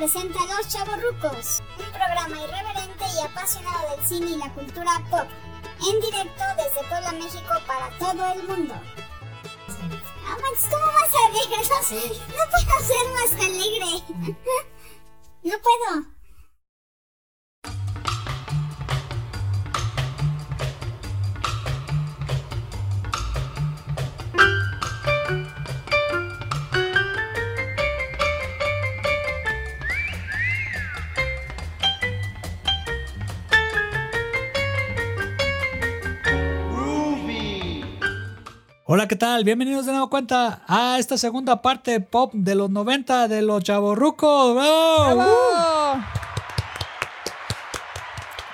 presenta Los Chavorrucos, un programa irreverente y apasionado del cine y la cultura pop, en directo desde Puebla, México para todo el mundo. Ah, Max, ¿cómo vas a alegre? No, no puedo ser más alegre. No puedo. Hola, ¿qué tal? Bienvenidos de nuevo cuenta a esta segunda parte pop de los 90 de los chavorrucos. ¡Bravo! ¡Bravo!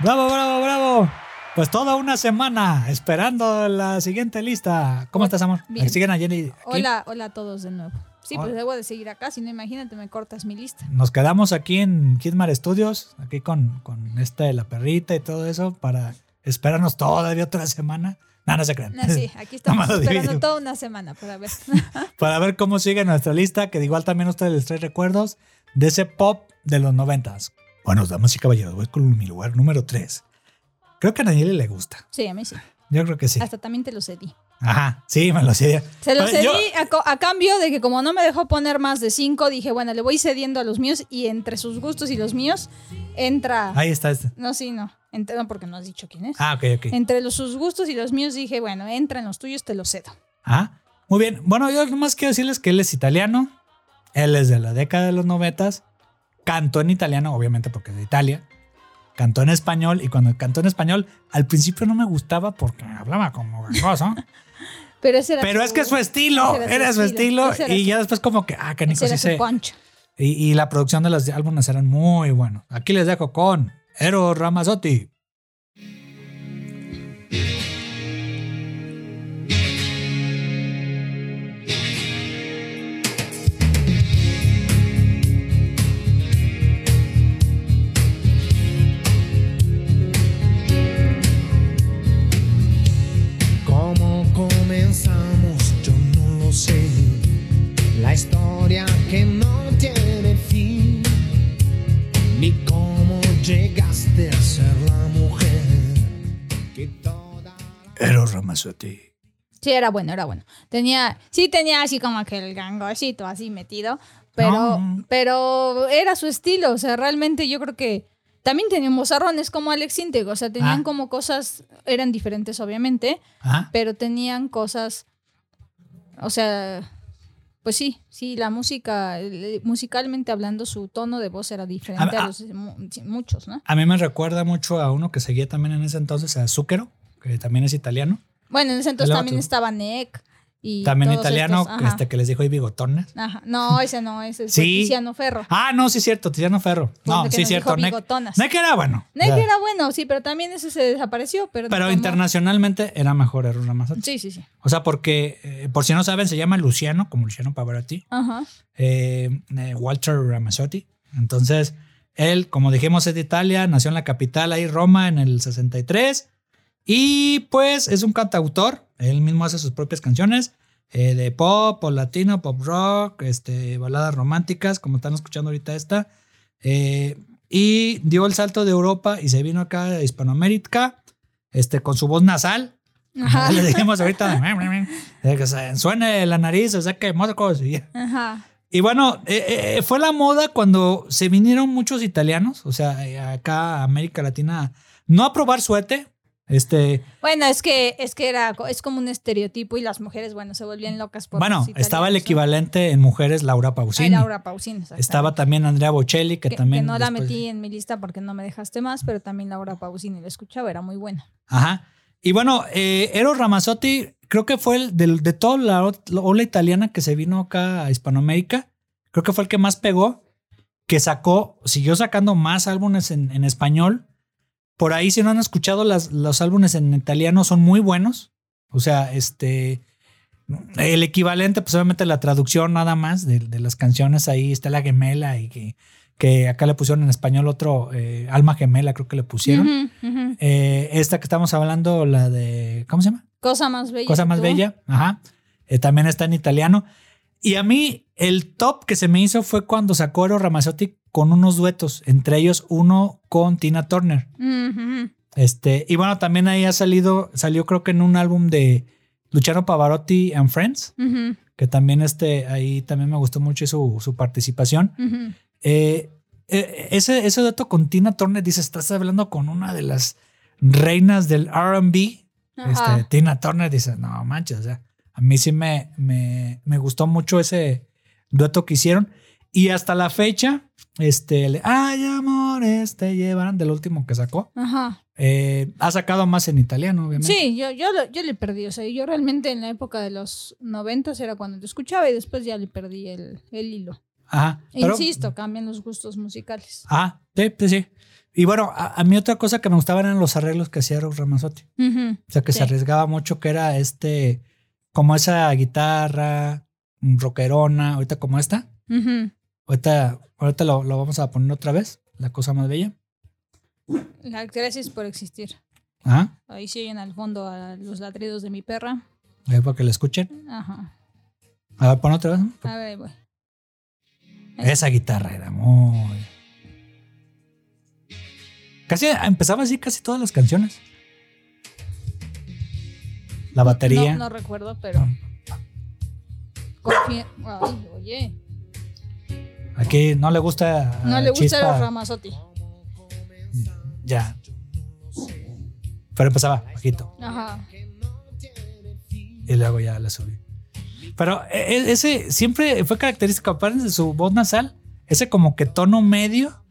¡Bravo, bravo, bravo! Pues toda una semana esperando la siguiente lista. ¿Cómo estás, amor? Bien. ¿Siguen a Jenny? aquí? Hola, hola a todos de nuevo. Sí, pues debo de seguir acá, si no imagínate me cortas mi lista. Nos quedamos aquí en Kidmar Studios, aquí con, con este, la perrita y todo eso, para esperarnos todavía otra semana. No, no se crean. No, sí, aquí estamos esperando toda una semana para ver. para ver cómo sigue nuestra lista, que igual también ustedes les trae recuerdos de ese pop de los noventas. Bueno, damas y caballeros, voy con mi lugar número 3. Creo que a Nayeli le gusta. Sí, a mí sí. Yo creo que sí. Hasta también te lo cedí. Ajá, sí, me lo hacía. Se lo cedí yo- a, a cambio de que como no me dejó poner más de cinco, dije, bueno, le voy cediendo a los míos y entre sus gustos y los míos entra... Ahí está. este. No, sí, no. Entre- no, porque no has dicho quién es. Ah, ok, ok. Entre los, sus gustos y los míos dije, bueno, entra en los tuyos, te los cedo. Ah, muy bien. Bueno, yo nomás quiero decirles que él es italiano. Él es de la década de los noventas. Cantó en italiano, obviamente porque es de Italia. Cantó en español y cuando cantó en español, al principio no me gustaba porque hablaba como gangoso. Pero ese era Pero es que su estilo, era su estilo. Y su- ya después como que, ah, sí su sé. poncho. Y, y la producción de los álbumes eran muy buenos. Aquí les dejo con Eros Ramazzotti. Eros Ramazzotti. Sí, era bueno, era bueno. Tenía, sí tenía así como que el así metido, pero, No. pero era su estilo, o sea, realmente yo creo que también tenían mozarrones como Alex Integ, o sea, tenían Ah. como cosas, eran diferentes obviamente, Ajá. pero tenían cosas, o sea, pues sí, sí, la música, musicalmente hablando, su tono de voz era diferente A- a, a- los muchos, ¿no? A mí me recuerda mucho a uno que seguía también en ese entonces, a Zucchero, que también es italiano. Bueno, en ese entonces también estaba Nick y También italiano, estos, este que les dijo y bigotones. Ajá. No, ese no, ese es Sí. Tiziano Ferro. Ah, no, sí es cierto, Tiziano Ferro. No, Porque sí es cierto. bigotonas. Nick era bueno. Sea, era bueno, sí, pero también ese se desapareció. Pero, Pero internacionalmente era mejor Eros Ramazzotti. Sí, sí, sí. O sea, porque, eh, por si no saben, se llama Luciano, como Luciano Pavarotti. Ajá. eh, eh, Walter Ramazzotti. Entonces, él, como dijimos, es de Italia, nació en la capital, ahí Roma, en el 63. Y pues es un cantautor, él mismo hace sus propias canciones eh, de pop, o latino, pop rock, este, baladas románticas, como están escuchando ahorita esta. Eh, y dio el salto de Europa y se vino acá a Hispanoamérica este, con su voz nasal. Ajá. Le dijimos ahorita, que se suene la nariz, o sea que mocos. Y, y bueno, eh, eh, fue la moda cuando se vinieron muchos italianos, o sea, eh, acá a América Latina, no a probar suerte. Este, Bueno, es que, es que era, es como un estereotipo y las mujeres, bueno, se volvían locas por bueno, estaba el equivalente en mujeres Laura Ay, Pausini. Laura Pausini. Estaba también Andrea Bocelli, que, que, también. que no la metí en mi lista porque no me dejaste más, pero también Laura Pausini la escuchaba, era muy buena. Ajá. Y bueno, eh, Eros Ramazzotti, creo que fue el del- de, toda la ola italiana que se vino acá a Hispanoamérica. Creo que fue el que más pegó, que sacó, siguió sacando más álbumes en, en español. Por ahí, si no han escuchado las, los álbumes en italiano, son muy buenos. O sea, este. El equivalente, pues obviamente la traducción nada más de, de las canciones, ahí está la gemela y que, que acá le pusieron en español otro, eh, Alma Gemela, creo que le pusieron. Eh, esta que estamos hablando, la de. ¿Cómo se llama? Cosa más bella. Cosa más tú. bella. Ajá. Eh, también está en italiano. Y a mí, el top que se me hizo fue cuando sacó Eros Ramazzotti con unos duetos, entre ellos uno con Tina Turner. Este, y bueno, también ahí ha salido, salió creo que en un álbum de Luciano Pavarotti and Friends, que también este, ahí también me gustó mucho su, su participación. Eh, eh, ese, ese dueto con Tina Turner, dice, estás hablando con una de las reinas del RB. Este, Tina Turner dice, no manches, o sea, a mí sí me, me, me gustó mucho ese dueto que hicieron. Y hasta la fecha, este, el, ay, amores, te llevarán del último que sacó. Ajá. Eh, ha sacado más en italiano, obviamente. Sí, yo, yo, yo le perdí. O sea, yo realmente en la época de los noventas era cuando lo escuchaba y después ya le perdí el, el hilo. Ajá. E pero- Insisto, cambian los gustos musicales. Ah, sí, sí, sí. Y bueno, a, a mí otra cosa que me gustaba eran los arreglos que hacía Eros Ramazzotti. Ujú. O sea, que Sí. se arriesgaba mucho, que era este, como esa guitarra rockerona, ahorita como esta. Ahorita, ahorita lo, lo vamos a poner otra vez, la cosa más bella. La- Gracias por existir. Ajá. Ahí sí oyen al fondo a los ladridos de mi perra. Ahí para que lo escuchen. Ajá. A ver, pon otra vez. A ver, voy. Esa guitarra era muy. Casi empezaba así casi todas las canciones. La batería. No, no recuerdo, pero. Confía- Ay, oye. Aquí no le gusta. No le gusta los Ramazotti. Ya. Pero empezaba bajito. Ajá. Y luego ya le subí. Pero e- e- ese siempre fue característico, aparte de su voz nasal, ese como que tono medio,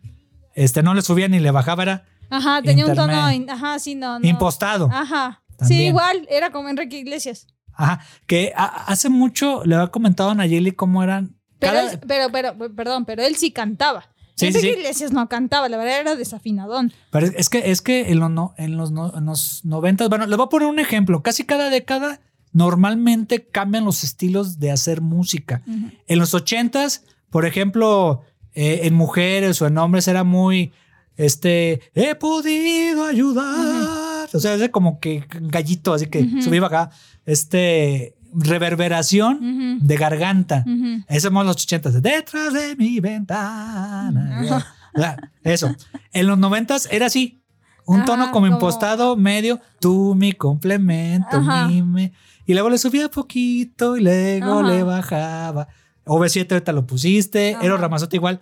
este no le subía ni le bajaba, era Ajá, tenía un tono. Ajá, sí, no. no. impostado. Ajá. Sí, igual, era como Enrique Iglesias. Ajá. Que hace mucho le había comentado a Nayeli cómo eran. Pero, cada- él- pero, pero, perdón, pero él sí cantaba. Sí, sí. Iglesias no cantaba, la verdad era desafinadón. Pero es que, es que en, los no- en los no- en los 90, bueno, le voy a poner un ejemplo. Casi cada década normalmente cambian los estilos de hacer música. En los 80s, por ejemplo, eh, en mujeres o en hombres era muy, este, he podido ayudar. O sea, es como que gallito, así que Ujú. subía acá, este, reverberación de garganta. Ujú. Eso somos los 80s, detrás de mi ventana. Eso. En los 90s era así. Un Ajá, tono como como- impostado, medio, tú mi complemento, mi me. Y luego le subía poquito y luego Ajá. le bajaba. OV7 ahorita lo pusiste, Ajá. Eros Ramazotti igual.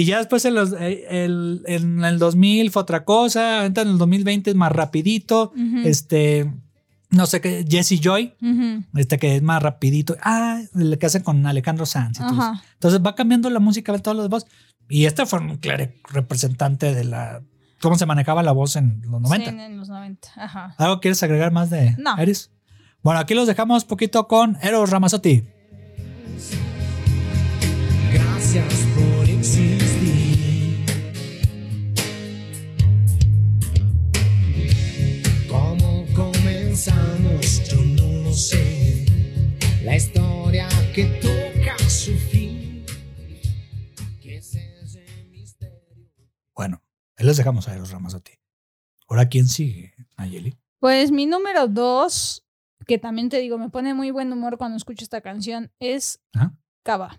Y ya después en, los, eh, el, en el 2000 fue otra cosa, ahorita en el 2020 es más rapidito. Ujú. Este, no sé qué, Jesse Joy, Ujú. este que es más rapidito. Ah, el que hacen con Alejandro Sanz. y todo eso. Ajá. Entonces va cambiando la música de todos los voz. Y este fue un claro representante de la cómo se manejaba la voz en los 90. Sí, en los 90. Ajá. ¿Algo quieres agregar más de No. Eris? Bueno, aquí los dejamos poquito con Eros Ramazzotti. Gracias La historia que toca su fin. ¿Qué es ese misterio? Bueno, ahí los dejamos a Eros Ramazzotti. Ahora, ¿quién sigue? Nayeli. Pues mi número dos, que también te digo, me pone muy buen humor cuando escucho esta canción, es Ajá. Cava.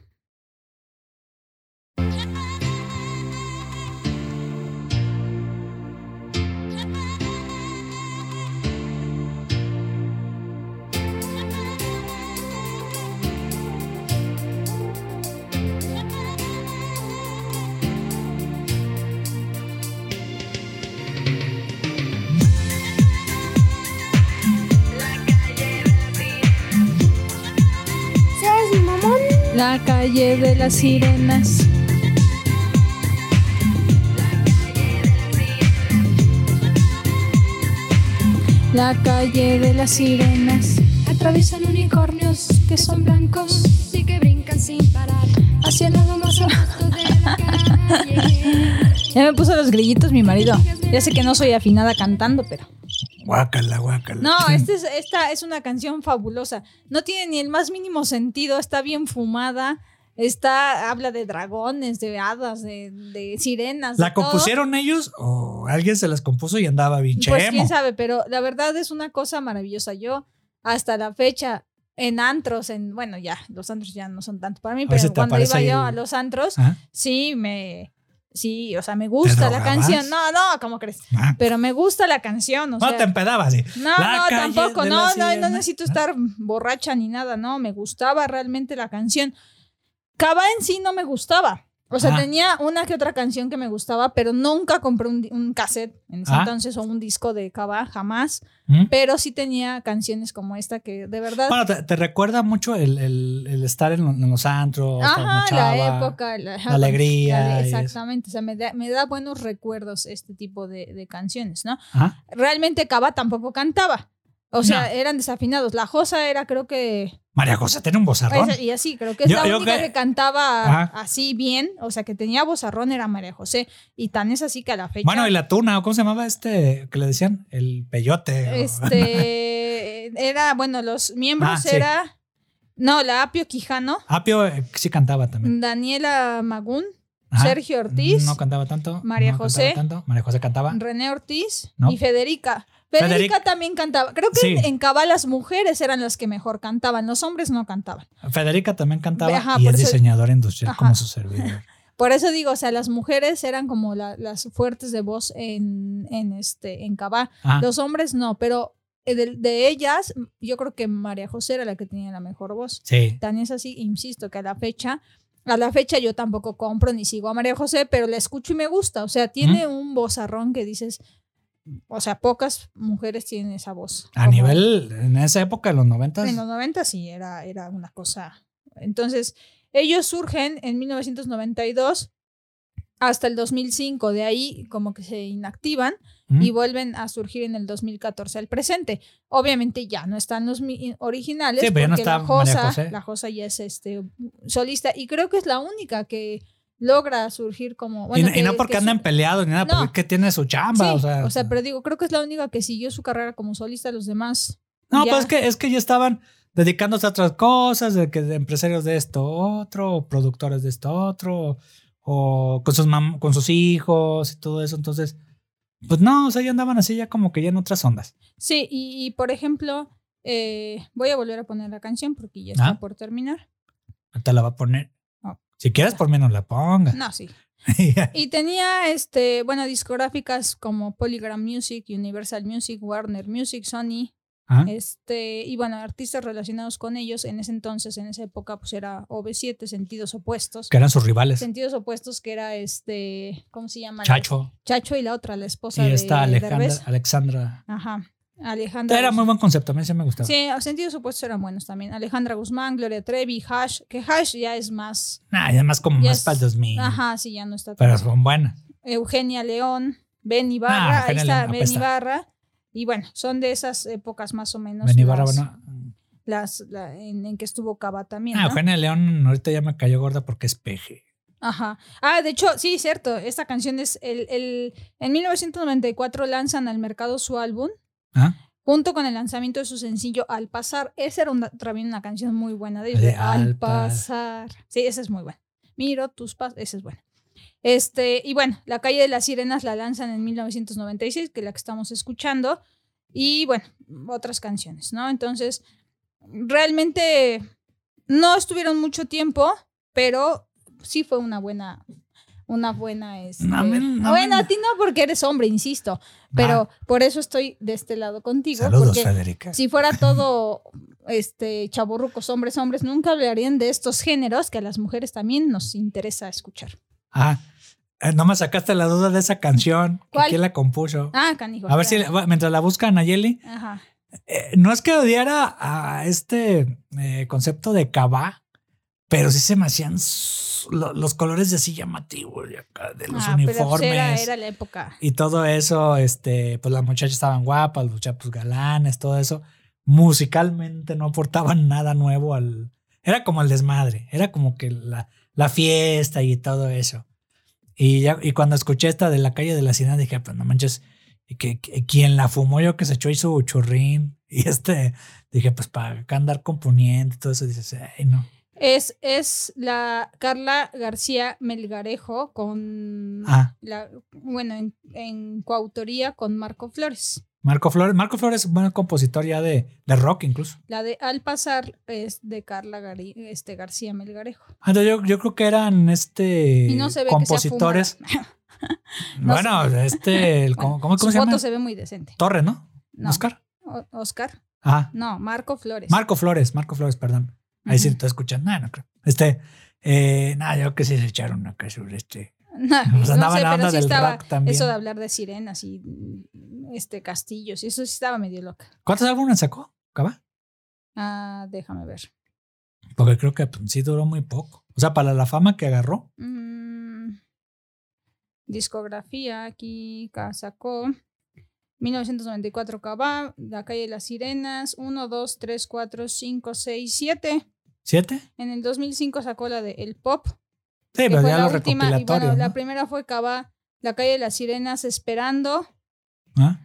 La calle de las sirenas. La calle de las sirenas. Atraviesan unicornios que son blancos y que brincan sin parar hacia el lado más abajo de la calle. Ya me puso los grillitos mi marido. Ya sé que no soy afinada cantando, pero. Guácala, guácala. No, este es- esta es una canción fabulosa. No tiene ni el más mínimo sentido, está bien fumada. Está, habla de dragones, de hadas, de, de sirenas. de ¿La todo. compusieron ellos o alguien se las compuso y andaba bien Pues quién sabe, pero la verdad es una cosa maravillosa. Yo hasta la fecha en antros, en, bueno, ya, los antros ya no son tanto para mí, pero cuando iba yo el- a los antros, sí, me, sí, o sea, me gusta la canción. No, no, ¿cómo crees? Ah, Pero me gusta la canción, o no sea. te empedabas, sí. No, La no, tampoco. No, no, no necesito estar borracha ni nada, no. Me gustaba realmente la canción. Cava en sí no me gustaba. O sea, Ah. tenía una que otra canción que me gustaba, pero nunca compré un, un cassette en ese Ah. entonces o un disco de Cava, jamás. ¿Mm? Pero sí tenía canciones como esta que de verdad. Bueno, te, te recuerda mucho el, el- el estar en, lo- en los antros, Ajá, la época, la, alegría la- exactamente. O sea, me da, me da buenos recuerdos este tipo de, de canciones, ¿no? Ajá. Realmente Cava tampoco cantaba. O sea, No. eran desafinados. La Josa era, creo que. María José tiene un bozarrón. Esa- y así, creo que es Yo- la única que- que, cantaba Ajá. así bien, o sea, que tenía vozarrón era María José. Y tan es así que a la fecha. Bueno, y la tuna, ¿o ¿cómo se llamaba este que le decían? El peyote. o- Este. era, bueno, los miembros Ah, sí. era. No, la Apio Quijano, Apio eh, sí cantaba también. Daniela Magún, Ajá. Sergio Ortiz, No cantaba tanto. María no José. tanto. María José cantaba. René Ortiz No. y Federica. Federica, también cantaba. Creo que Sí. en, Cabal las mujeres eran las que mejor cantaban, los hombres no cantaban. Federica también cantaba Ajá, y es eso- diseñadora industrial Ajá. como su servidor. Por eso digo, o sea, las mujeres eran como la- las fuertes de voz en, en este en Cabá. Ajá. Los hombres no, pero eh, de, de ellas, yo creo que María José era la que tenía la mejor voz. Sí. Tan es así, insisto, que a la fecha, a la fecha yo tampoco compro ni sigo a María José, pero la escucho y me gusta. O sea, tiene un vozarrón que dices, o sea, pocas mujeres tienen esa voz. A Como nivel, en esa época, en los noventas. En los 90 sí, era, era una cosa. Entonces, ellos surgen en 1992 hasta el 2005. De ahí como que se inactivan ¿Mm? y vuelven a surgir en el 2014 al presente. Obviamente ya no están los originales Sí, pero ya no porque está la Josa, José. la Josa ya es este solista y creo que es la única que logra surgir como Y bueno, no- y, que- no porque su- peleados ni nada, No. porque tiene su chamba. Sí, o sea, pero digo, creo que es la única que siguió su carrera como solista, los demás. No, ya- pues es que, es que ya estaban dedicándose a otras cosas, de que de empresarios de esto otro, o productores de esto otro, o con sus mam- con sus hijos y todo eso. Entonces, pues no, o sea, ya andaban así ya como que ya en otras ondas. Sí, y, y, por ejemplo, eh, voy a volver a poner la canción porque ya está Ah. por terminar. Te la va a poner. Ah. Si quieres, por menos la ponga. No, sí. Y tenía, este, bueno, discográficas como Polygram Music, Universal Music, Warner Music, Sony, Ajá. este, y bueno, artistas relacionados con ellos en ese entonces, en esa época, pues era OV7, Sentidos Opuestos. que eran sus rivales. Sentidos Opuestos, que era este, ¿cómo se llama? Chacho Chacho y la otra, la esposa y de esta Alejandra, Derbez. Alexandra. Ajá. Alejandra. Era Guzmán. muy buen concepto, a mí sí me gustaba. Sí, sentidos opuestos eran buenos también. Alejandra Guzmán, Gloria Trevi, Hash, que Hash ya es más. Nah, y además como Ya más es- para el 2000. Ajá, sí, ya no está Pero tan- son buenas. Eugenia León, Ben Ah, Ibarra, ahí Eugenia está León, Ben. Ibarra. Y bueno, son de esas épocas más o menos. Beni Barra, las- bueno. las- la- en, en que estuvo Cava también. Ah, ¿no? Eugenia León ahorita ya me cayó gorda porque es peje. Ajá. Ah, de hecho, sí, cierto. Esta canción es. El, el, en 1994 lanzan al mercado su álbum. ¿Ah? Junto con el lanzamiento de su sencillo Al Pasar. Esa era una- también una canción muy buena de ellos. De de Al Al Pas- Pasar. Sí, esa es muy buena. Miro tus pasos. Esa es buena. Este, y bueno, La calle de las sirenas la lanzan en 1996, que es la que estamos escuchando. Y bueno, otras canciones, ¿no? Entonces, realmente no estuvieron mucho tiempo, pero sí fue una buena. Una buena. Este, No, no, bueno, a ti no porque eres hombre, insisto. Pero por eso estoy de este lado contigo. Saludos, porque Federica. si fuera todo este chaborrucos, hombres, hombres, nunca hablarían de estos géneros que a las mujeres también nos interesa escuchar. Ah, eh, no me sacaste la duda de esa canción. ¿Cuál? ¿Quién la compuso? Ah, canijo. a ver si, la- mientras la buscan Nayeli, Ajá. eh, no es que odiara a este eh, concepto de cabá, pero sí se me hacían los colores así llamativos de los Ah, pero pues uniformes. era, era la época. Y todo eso, este, pues las muchachas estaban guapas, los muchachos galanes, todo eso. Musicalmente no aportaban nada nuevo al. Era como el desmadre, era como que la, la fiesta y todo eso. Y ya, y cuando escuché esta de la calle de la ciudad, dije, pues no manches, que, que- quien la fumó yo que se echó su churrín. Y este, dije, pues para acá andar componiendo y todo eso, dices, ay, no. Es, es la Carla García Melgarejo con Ah, la, bueno, en, en coautoría con Marco Flores. Marco Flores. Marco Flores es un buen compositor ya de, de rock incluso. La de Al pasar es de Carla este, García Melgarejo. Ah, entonces yo, yo creo que eran este Y no se ve compositores. que sea bueno, este, el- ¿cómo, cómo- Su se llama? foto se ve muy decente. Torre, ¿no? No. Oscar. O- Oscar. Ajá. No, Marco Flores. Marco Flores, Marco Flores, perdón. Ahí sí Ujú. estoy escuchando. No, no creo. Este, eh, nada, yo creo que sí se echaron acá sobre este. No, Pues no sé, la pero sí estaba eso de hablar de sirenas y mm, este castillos y eso sí estaba medio loca. ¿Cuántos álbumes sacó? ¿Acaba? Ah, déjame ver. Porque creo que pues, sí duró muy poco. O sea, para la fama que agarró. Mm, discografía aquí sacó 1994 Cabá, La calle de las sirenas, 1 2 3 4 5 6 7. ¿Siete? En el 2005 sacó la de El Pop, Sí, pero ya la los última y bueno, recopilatorios. la ¿no? primera fue Cabá, La calle de las sirenas esperando. ¿Ah?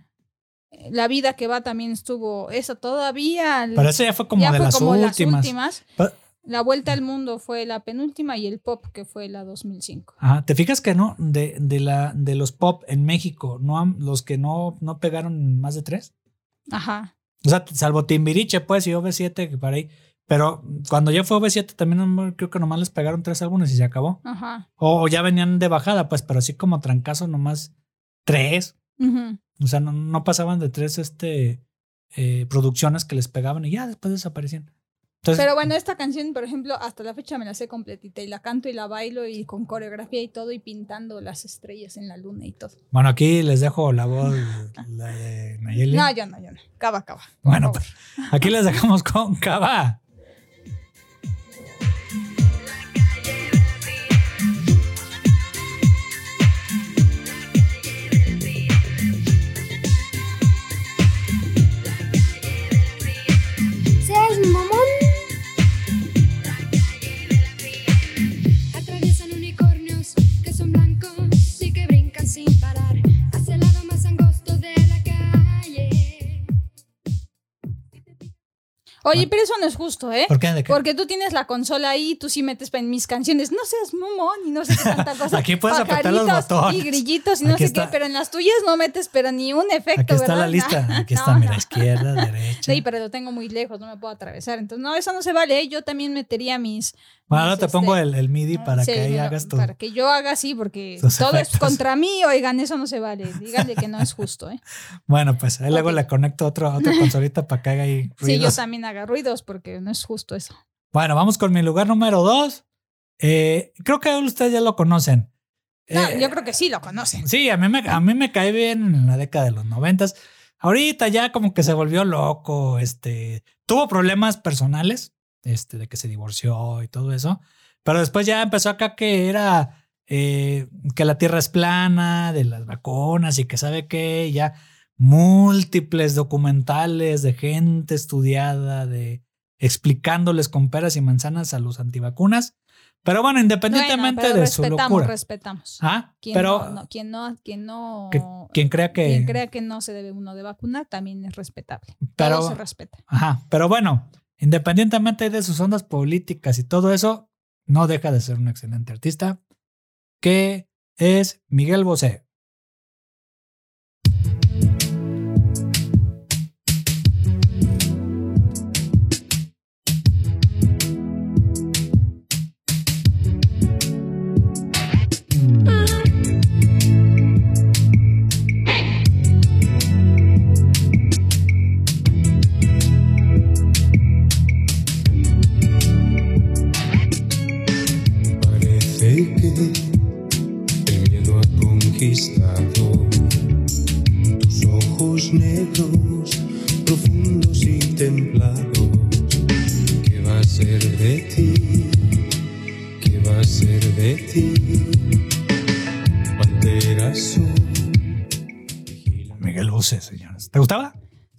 La vida que va también estuvo esa todavía. Pero eso ya fue como ya de fue las como últimas. las últimas. Pa- La vuelta al mundo fue la penúltima y el pop que fue la 2005. Ajá, ¿Te fijas que no? De, de, la, de los pop en México, no los que no, no pegaron más de tres. Ajá. O sea, salvo Timbiriche, pues, y OV7, que para ahí. Pero cuando ya fue OV7, también creo que nomás les pegaron tres álbumes y se acabó. Ajá. O, o ya venían de bajada, pues, pero así como trancazo, nomás tres. Ujú. O sea, no, no pasaban de tres este, eh, producciones que les pegaban y ya después desaparecían. Entonces, Pero bueno, esta canción, por ejemplo, hasta la fecha me la sé completita y la canto y la bailo y con coreografía y todo y pintando las estrellas en la luna y todo. bueno, aquí les dejo la voz, la de Nayeli. No, yo no, yo no. Cava, cava. Bueno, pues aquí les dejamos con Cava. Oye, pero eso no es justo, ¿eh? ¿Por qué? ¿De qué? Porque tú tienes la consola ahí, tú sí metes en mis canciones, no seas mamón y no sé qué tanta cosa. Aquí puedes apretar los botones. Y grillitos y no Aquí sé está. qué, pero en las tuyas no metes, pero ni un efecto, Aquí está ¿verdad? la lista. Aquí está, No, mira, izquierda, derecha. Sí, pero lo tengo muy lejos, no me puedo atravesar. Entonces, no, eso no se vale. ¿eh? Yo también metería mis. Bueno, ahora te pongo este, el, el MIDI para sí, que ahí hagas tu. Para que yo haga así, porque todo efectos. es contra mí, oigan, eso no se vale. Díganle que no es justo, ¿eh? Bueno, pues ahí luego le conecto otro, otra consolita para que haga ahí Sí, yo ruidos. también haga ruidos, porque no es justo eso. Bueno, vamos con mi lugar número dos. Eh, creo que ustedes ya lo conocen. No, Eh, yo creo que sí lo conocen. Sí, a mí, me, a mí me cae bien en la década de los noventas. Ahorita ya como que se volvió loco, este, tuvo problemas personales, este, de que se divorció y todo eso, pero después ya empezó acá que era eh, que la tierra es plana, de las vacunas y que sabe qué, ya múltiples documentales de gente estudiada, de explicándoles con peras y manzanas a los antivacunas. Pero bueno, independientemente Bueno, pero de su respetamos, locura. respetamos. Ah, Quien pero no, no, quien no, quien no, que- quien crea que. quien crea que no se debe uno de vacunar también es respetable. Pero- Todo se respeta. Ajá, pero bueno, independientemente de sus ondas políticas y todo eso, no deja de ser un excelente artista, que es Miguel Bosé.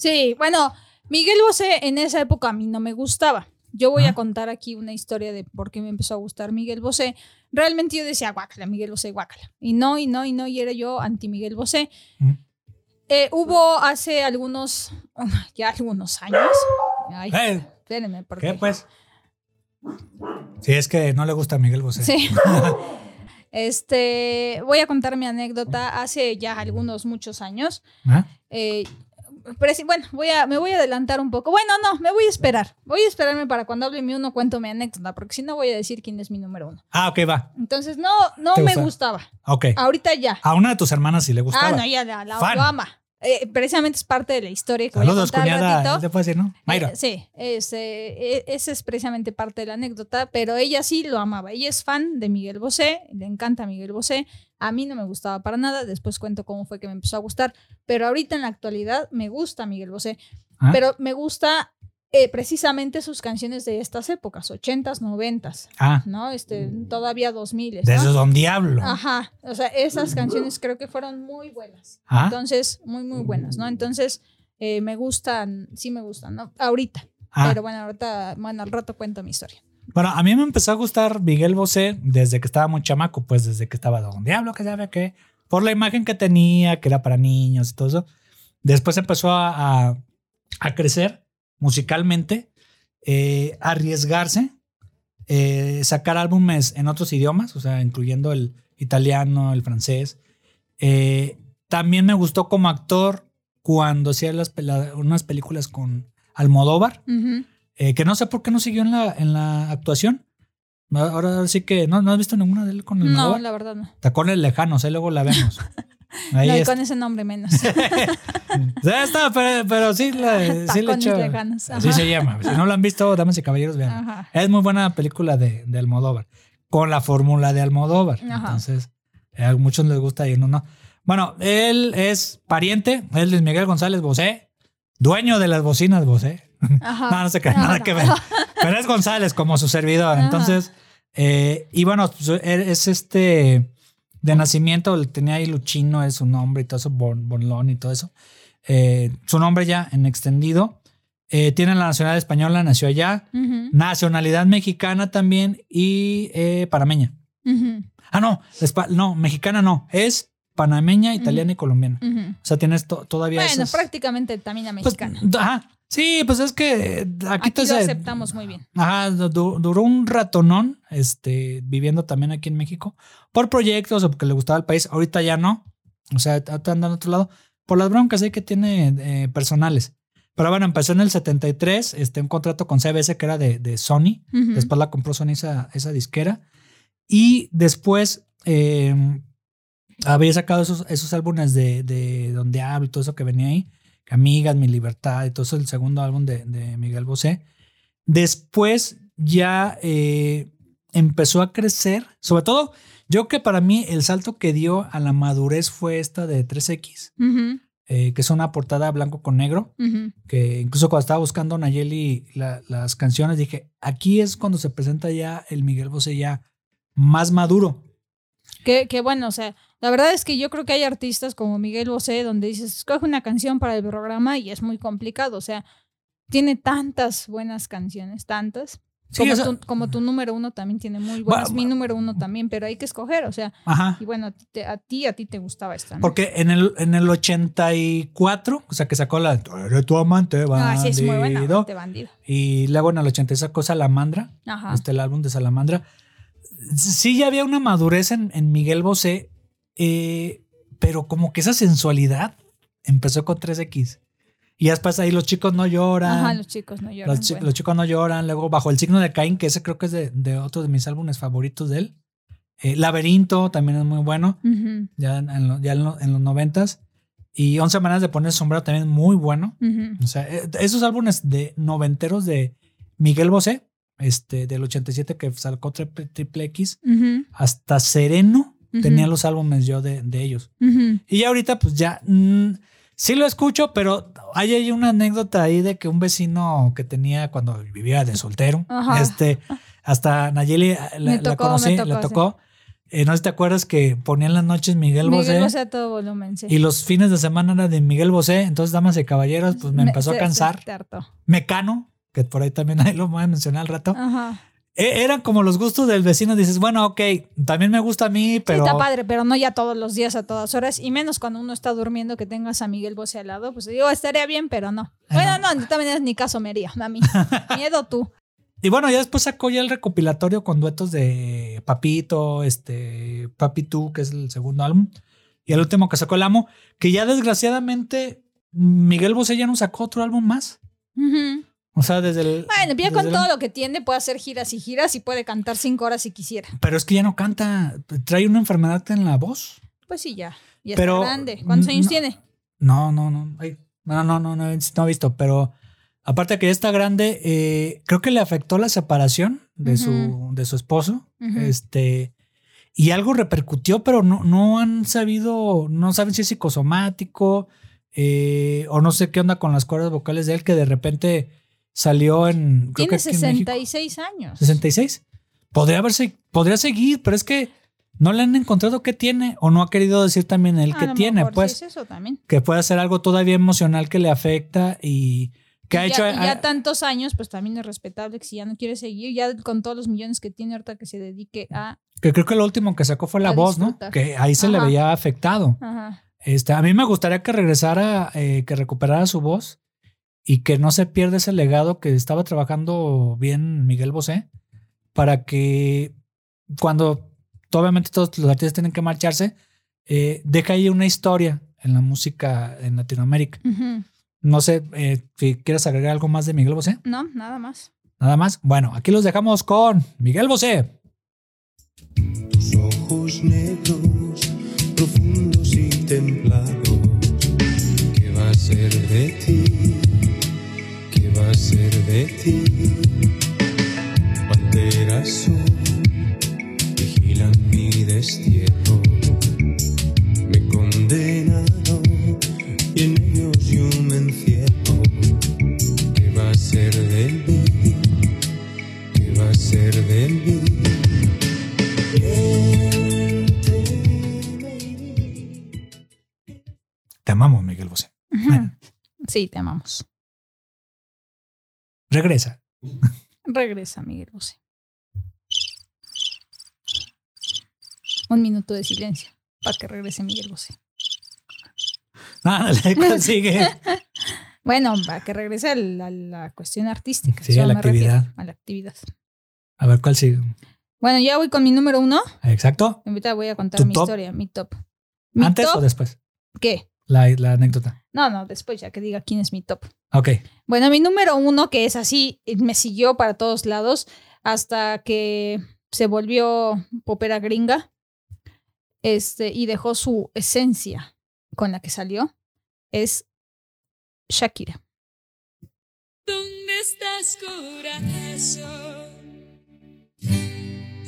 Sí, bueno, Miguel Bosé en esa época a mí no me gustaba. Yo voy Ah. a contar aquí una historia de por qué me empezó a gustar Miguel Bosé. Realmente yo decía, guácala, Miguel Bosé, guácala. Y no, y no, y no, y era yo anti Miguel Bosé. Mm. Eh, hubo hace algunos, ya algunos años. Ay, Eh, espérenme, porque. ¿Qué pues? Sí, es que no le gusta a Miguel Bosé. Sí. Este, voy a contar mi anécdota hace ya algunos muchos años. ¿Ah? Eh, bueno, voy a, me voy a adelantar un poco. Bueno, no, me voy a esperar. Voy a esperarme para cuando hable mi uno cuento mi anécdota, porque si no voy a decir quién es mi número uno. Ah, ok, va. Entonces, no, no ¿Te me gusta? gustaba. Ok. Ahorita ya. A una de tus hermanas sí le gustaba. Ah, no, ya la, la- lo ama. Eh, precisamente es parte de la historia que voy a Saludos, contar cuñada. ratito. ¿Se puede decir, no? Mayra. Eh, sí, es, eh, e- esa es precisamente parte de la anécdota, pero ella sí lo amaba. Ella es fan de Miguel Bosé, le encanta Miguel Bosé. A mí no me gustaba para nada, después cuento cómo fue que me empezó a gustar, pero ahorita en la actualidad me gusta Miguel Bosé, Ah. pero me gusta eh, precisamente sus canciones de estas épocas, 80s, 90s, Ah, ¿no? Este, todavía 2000 de ¿no? esos Don Diablo. Ajá, o sea, esas canciones creo que fueron muy buenas. Ah. Entonces, muy, muy buenas, ¿no? Entonces, eh, me gustan, sí me gustan, ¿no? Ahorita. Ah. Pero bueno, ahorita, bueno, al rato cuento mi historia. Bueno, a mí me empezó a gustar Miguel Bosé desde que estaba muy chamaco, pues desde que estaba Don Diablo, que sabe qué, por la imagen que tenía, que era para niños y todo eso. Después empezó a, a- a crecer musicalmente, eh, arriesgarse, eh, sacar álbumes en otros idiomas, o sea, incluyendo el italiano, el francés. Eh, también me gustó como actor cuando hacía las, unas películas con Almodóvar. Eh, que no sé por qué no siguió en la, en la actuación. Ahora, ahora sí que no, no has visto ninguna de él con el No, Almodóvar? la verdad no. Tacones lejanos, ahí luego la vemos. Ahí No, y con ese nombre menos. Ya está, pero, pero sí, la, sí le echó- Así se llama. Si no lo han visto, damas y caballeros, vean. Ajá. Es muy buena película de, de Almodóvar. Con la fórmula de Almodóvar. Ajá. Entonces, eh, a muchos les gusta y a unos no. Bueno, él es pariente, él es Miguel González Bosé, dueño de las bocinas Bosé. Ajá. No, no se crea, No, nada no. que ver. Pero es González como su servidor. Entonces, eh, y bueno, pues, es este de nacimiento, tenía ahí Luchino, es su nombre y todo eso, Bonlón y todo eso. Eh, su nombre ya en extendido. Eh, tiene la nacionalidad española, nació allá. Nacionalidad mexicana también y eh, panameña. ujú, Ah, no, no, mexicana no, es panameña, italiana y colombiana. O sea, tienes to- todavía Bueno, esas- prácticamente también pues, mexicana. ajá. Sí, pues es que eh, aquí, Aquí te lo se- aceptamos muy bien. Ajá, du- duró un ratonón, este, viviendo también aquí en México, por proyectos o porque le gustaba el país. Ahorita ya no. O sea, ahorita anda en otro lado. Por las broncas ahí que tiene eh, personales. Pero bueno, empezó en el 73, este, un contrato con CBS que era de, de Sony. Ujú. Después la compró Sony esa, esa disquera. Y después eh, había sacado esos, esos álbumes de, de Donde Hablo y todo eso que venía ahí. Amigas, Mi Libertad y todo eso, el segundo álbum de, de Miguel Bosé. Después ya eh, empezó a crecer. Sobre todo, yo que para mí el salto que dio a la madurez fue esta de 3X, Ujú, eh, que es una portada blanco con negro que incluso cuando estaba buscando Nayeli la- las canciones, dije, aquí es cuando se presenta ya el Miguel Bosé ya más maduro. Que, que bueno, o sea, la verdad es que yo creo que hay artistas como Miguel Bosé donde dices, escoge una canción para el programa y es muy complicado. O sea, tiene tantas buenas canciones, tantas. Sí, como, tu, como tu número uno también tiene muy buenas. Va- Mi número uno también, pero hay que escoger. O sea, Ajá. y bueno, a ti, te- a ti, a ti te gustaba esta. ¿no? Porque en el, en el 84, o sea, que sacó la eres tu amante, Ah, sí, es muy buena. bandido", bandido. Y luego en el 86 sacó Salamandra, Ajá. este el álbum de Salamandra. Sí, ya había una madurez en, en Miguel Bosé, eh, pero como que esa sensualidad empezó con 3X. Y después ahí los chicos no lloran. Ajá, los chicos no lloran. Los, chi- bueno. los chicos no lloran. Luego, bajo el signo de Caín, que ese creo que es de, de otro de mis álbumes favoritos de él. Eh, Laberinto también es muy bueno, ya en, lo- ya en, lo- en los noventas. Y 11 maneras de poner sombrero también muy bueno. ujú. O sea, eh, esos álbumes de noventeros de Miguel Bosé, este, del 87 que sacó Triple, Triple X, hasta Sereno Tenía los álbumes yo de, de ellos. Y ya ahorita, pues ya mm, sí lo escucho, pero hay ahí una anécdota ahí de que un vecino que tenía cuando vivía de soltero, Ajá. este, hasta Nayeli eh, la, la tocó, conocí, tocó, le sí. tocó. Eh, no sé si te acuerdas que ponían las noches Miguel, Miguel Bosé. Bosé a todo volumen, sí. Y los fines de semana era de Miguel Bosé. Entonces, damas y caballeros, pues me empezó a cansar. Mecano, que por ahí también ahí lo voy a mencionar al rato. Ajá. E- eran como los gustos del vecino. Dices, bueno, ok, también me gusta a mí, pero. Sí, está padre, pero no ya todos los días a todas horas. Y menos cuando uno está durmiendo que tengas a Miguel Bosé al lado. Pues digo, estaría bien, pero no. Bueno, no, de todas maneras ni caso me haría a mí. Miedo tú. y bueno, ya después sacó ya el recopilatorio con duetos de Papito, este, Papi Tú, que es el segundo álbum, y el último que sacó el Amo, que ya desgraciadamente Miguel Bosé ya no sacó otro álbum más. Ujú. O sea, desde el. Bueno, ya con el- todo lo que tiene puede hacer giras y giras y puede cantar cinco horas si quisiera. Pero es que ya no canta. Trae una enfermedad en la voz. Pues sí, ya. Ya Pero, está grande. ¿Cuántos años no. tiene? No, no, no. ay, no, no, no, no, he- no he visto. Pero aparte de que ya está grande, eh, creo que le afectó la separación de, su, de su esposo. Este. Y algo repercutió, pero no, no han sabido, no saben si es psicosomático eh, o no sé qué onda con las cuerdas vocales de él, que de repente salió en. Creo Tiene que aquí en México. 66 años. 66. Podría haberse, podría seguir, pero es que no le han encontrado qué tiene o no ha querido decir también él A qué lo tiene, pues sí es eso también. que puede ser algo todavía emocional que le afecta y que ha Y hecho ya, y ya ha- tantos años, pues también es respetable que si ya no quiere seguir, ya con todos los millones que tiene ahorita que se dedique a... que creo que lo último que sacó fue la a voz, ¿no? Que ahí se le veía afectado. Ajá. Este, a mí me gustaría que regresara, eh, que recuperara su voz y que no se pierda ese legado que estaba trabajando bien Miguel Bosé para que cuando obviamente todos los artistas tienen que marcharse, eh, deja ahí una historia en la música en Latinoamérica. No sé eh, si quieres agregar algo más de Miguel Bosé. No, nada más. Nada más. Bueno, aquí los dejamos con Miguel Bosé. tus ojos negros, profundos y templados. ¿Qué va a ser de ti? ¿Qué va a ser de ti? Pantera azul, vigilan mi destierro. Me condenado y en ellos yo me encierro. ¿Qué va a ser de mí? ¿Qué va a ser de mí? Te amamos, Miguel Bosé. Sí, te amamos. Regresa. Regresa, Miguel Bosé. Un minuto de silencio para que regrese Miguel Bosé. Ándale, ¿cuál sigue? Bueno, para que regrese a la, la cuestión artística. Sí, a la me refiero, actividad. a la actividad. A ver, ¿cuál sigue? Bueno, ya voy con mi número uno. Exacto. Ahorita voy a contar ¿Tu mi top? historia, mi top. Mi ¿Antes top, o después? ¿Qué? La, la anécdota. No, no, después ya que diga quién es mi top. Ok. Bueno, mi número uno, que es así, me siguió para todos lados hasta que se volvió popera gringa este, y dejó su esencia con la que salió, es Shakira. ¿Dónde estás, corazón?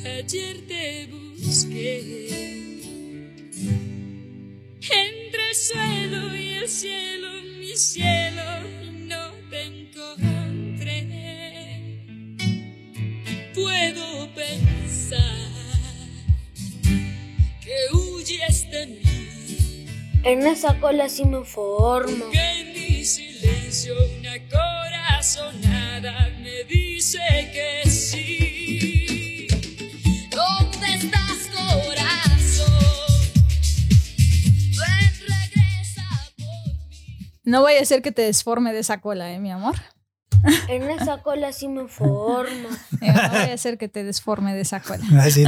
Ayer te busqué. El suelo y el cielo, mi cielo, y no te encontré. Puedo pensar que huyes de mí. En esa cola sí me formo. Que en mi silencio una corazonada me dice que No vaya a ser que te desforme de esa cola, ¿eh, mi amor? En esa cola sí me formo. Eh, No vaya a ser que te desforme de esa cola. Ay, sí.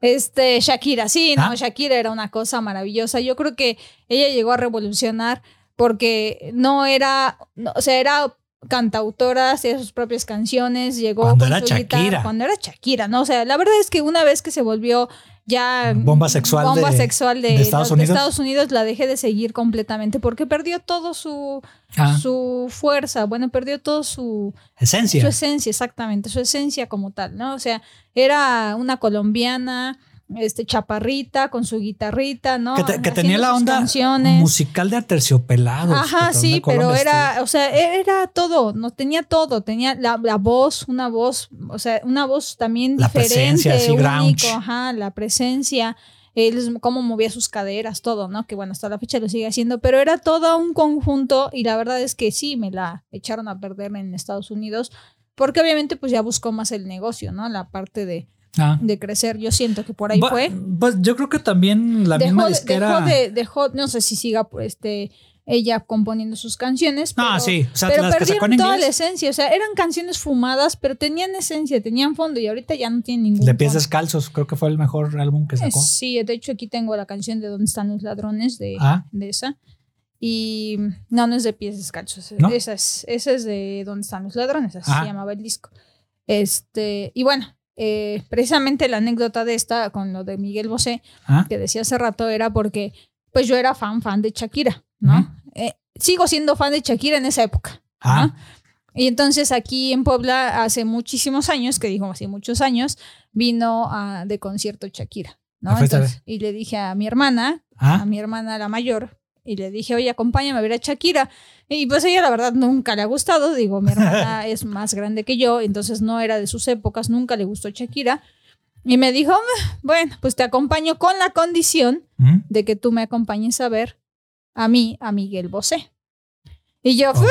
Este, Shakira, sí, no, Ah. Shakira era una cosa maravillosa. Yo creo que ella llegó a revolucionar porque no era, no, o sea, era cantautora, hacía sus propias canciones, llegó Cuando con era su guitarra- Shakira. cuando era Shakira, ¿no? O sea, la verdad es que una vez que se volvió ya Bomba sexual bomba de- sexual de, de Estados de Unidos. Estados Unidos, la dejé de seguir completamente porque perdió todo su, Ah, su fuerza, bueno, perdió todo su, esencia. su esencia, exactamente, su esencia como tal, ¿no? O sea, era una colombiana, este, chaparrita, con su guitarrita, ¿no? que, te- que tenía la onda canciones. musical de aterciopelados. Ajá, sí, pero era, este. o sea, e- era todo, no tenía todo, tenía la, la voz, una voz, o sea, una voz también La diferente, presencia, así, único, ajá, la presencia, él cómo movía sus caderas, todo, ¿no? Que bueno, hasta la fecha lo sigue haciendo, pero era todo un conjunto y la verdad es que sí, me la echaron a perder en Estados Unidos, porque obviamente pues ya buscó más el negocio, ¿no? La parte de, Ah. de crecer, yo siento que por ahí fue. Pues yo creo que también la misma Dejó, disquera. dejó de, dejó, no sé si siga este ella componiendo sus canciones. Pero, Ah, sí. O sea, pero las que sacó perdieron toda la esencia. O sea, eran canciones fumadas, pero tenían esencia, tenían fondo y ahorita ya no tienen ningún De pies descalzos, creo que fue el mejor álbum que sacó. Sí, de hecho aquí tengo la canción de ¿Dónde están los ladrones? de, Ah. de esa. Y no, no es de pies descalzos. ¿No? Esa, es, esa es de ¿Dónde están los ladrones? Así Ah. se llamaba el disco. Este, y bueno, eh, precisamente la anécdota de esta con lo de Miguel Bosé, Ah, que decía hace rato, era porque pues yo era fan, fan de Shakira, ¿no? Eh, sigo siendo fan de Shakira en esa época. ah, ¿no? Y entonces aquí en Puebla, hace muchísimos años, que digo hace muchos años, vino a, de concierto Shakira, ¿no? A Entonces, y le dije a mi hermana, a ah. mi hermana la mayor, y le dije, oye, acompáñame a ver a Shakira. Y pues ella la verdad nunca le ha gustado, digo, mi hermana es más grande que yo, entonces no era de sus épocas, nunca le gustó Shakira. Y me dijo, "Ah, bueno, pues te acompaño con la condición Mm, de que tú me acompañes a ver a mí, a Miguel Bosé. Y yo, ok.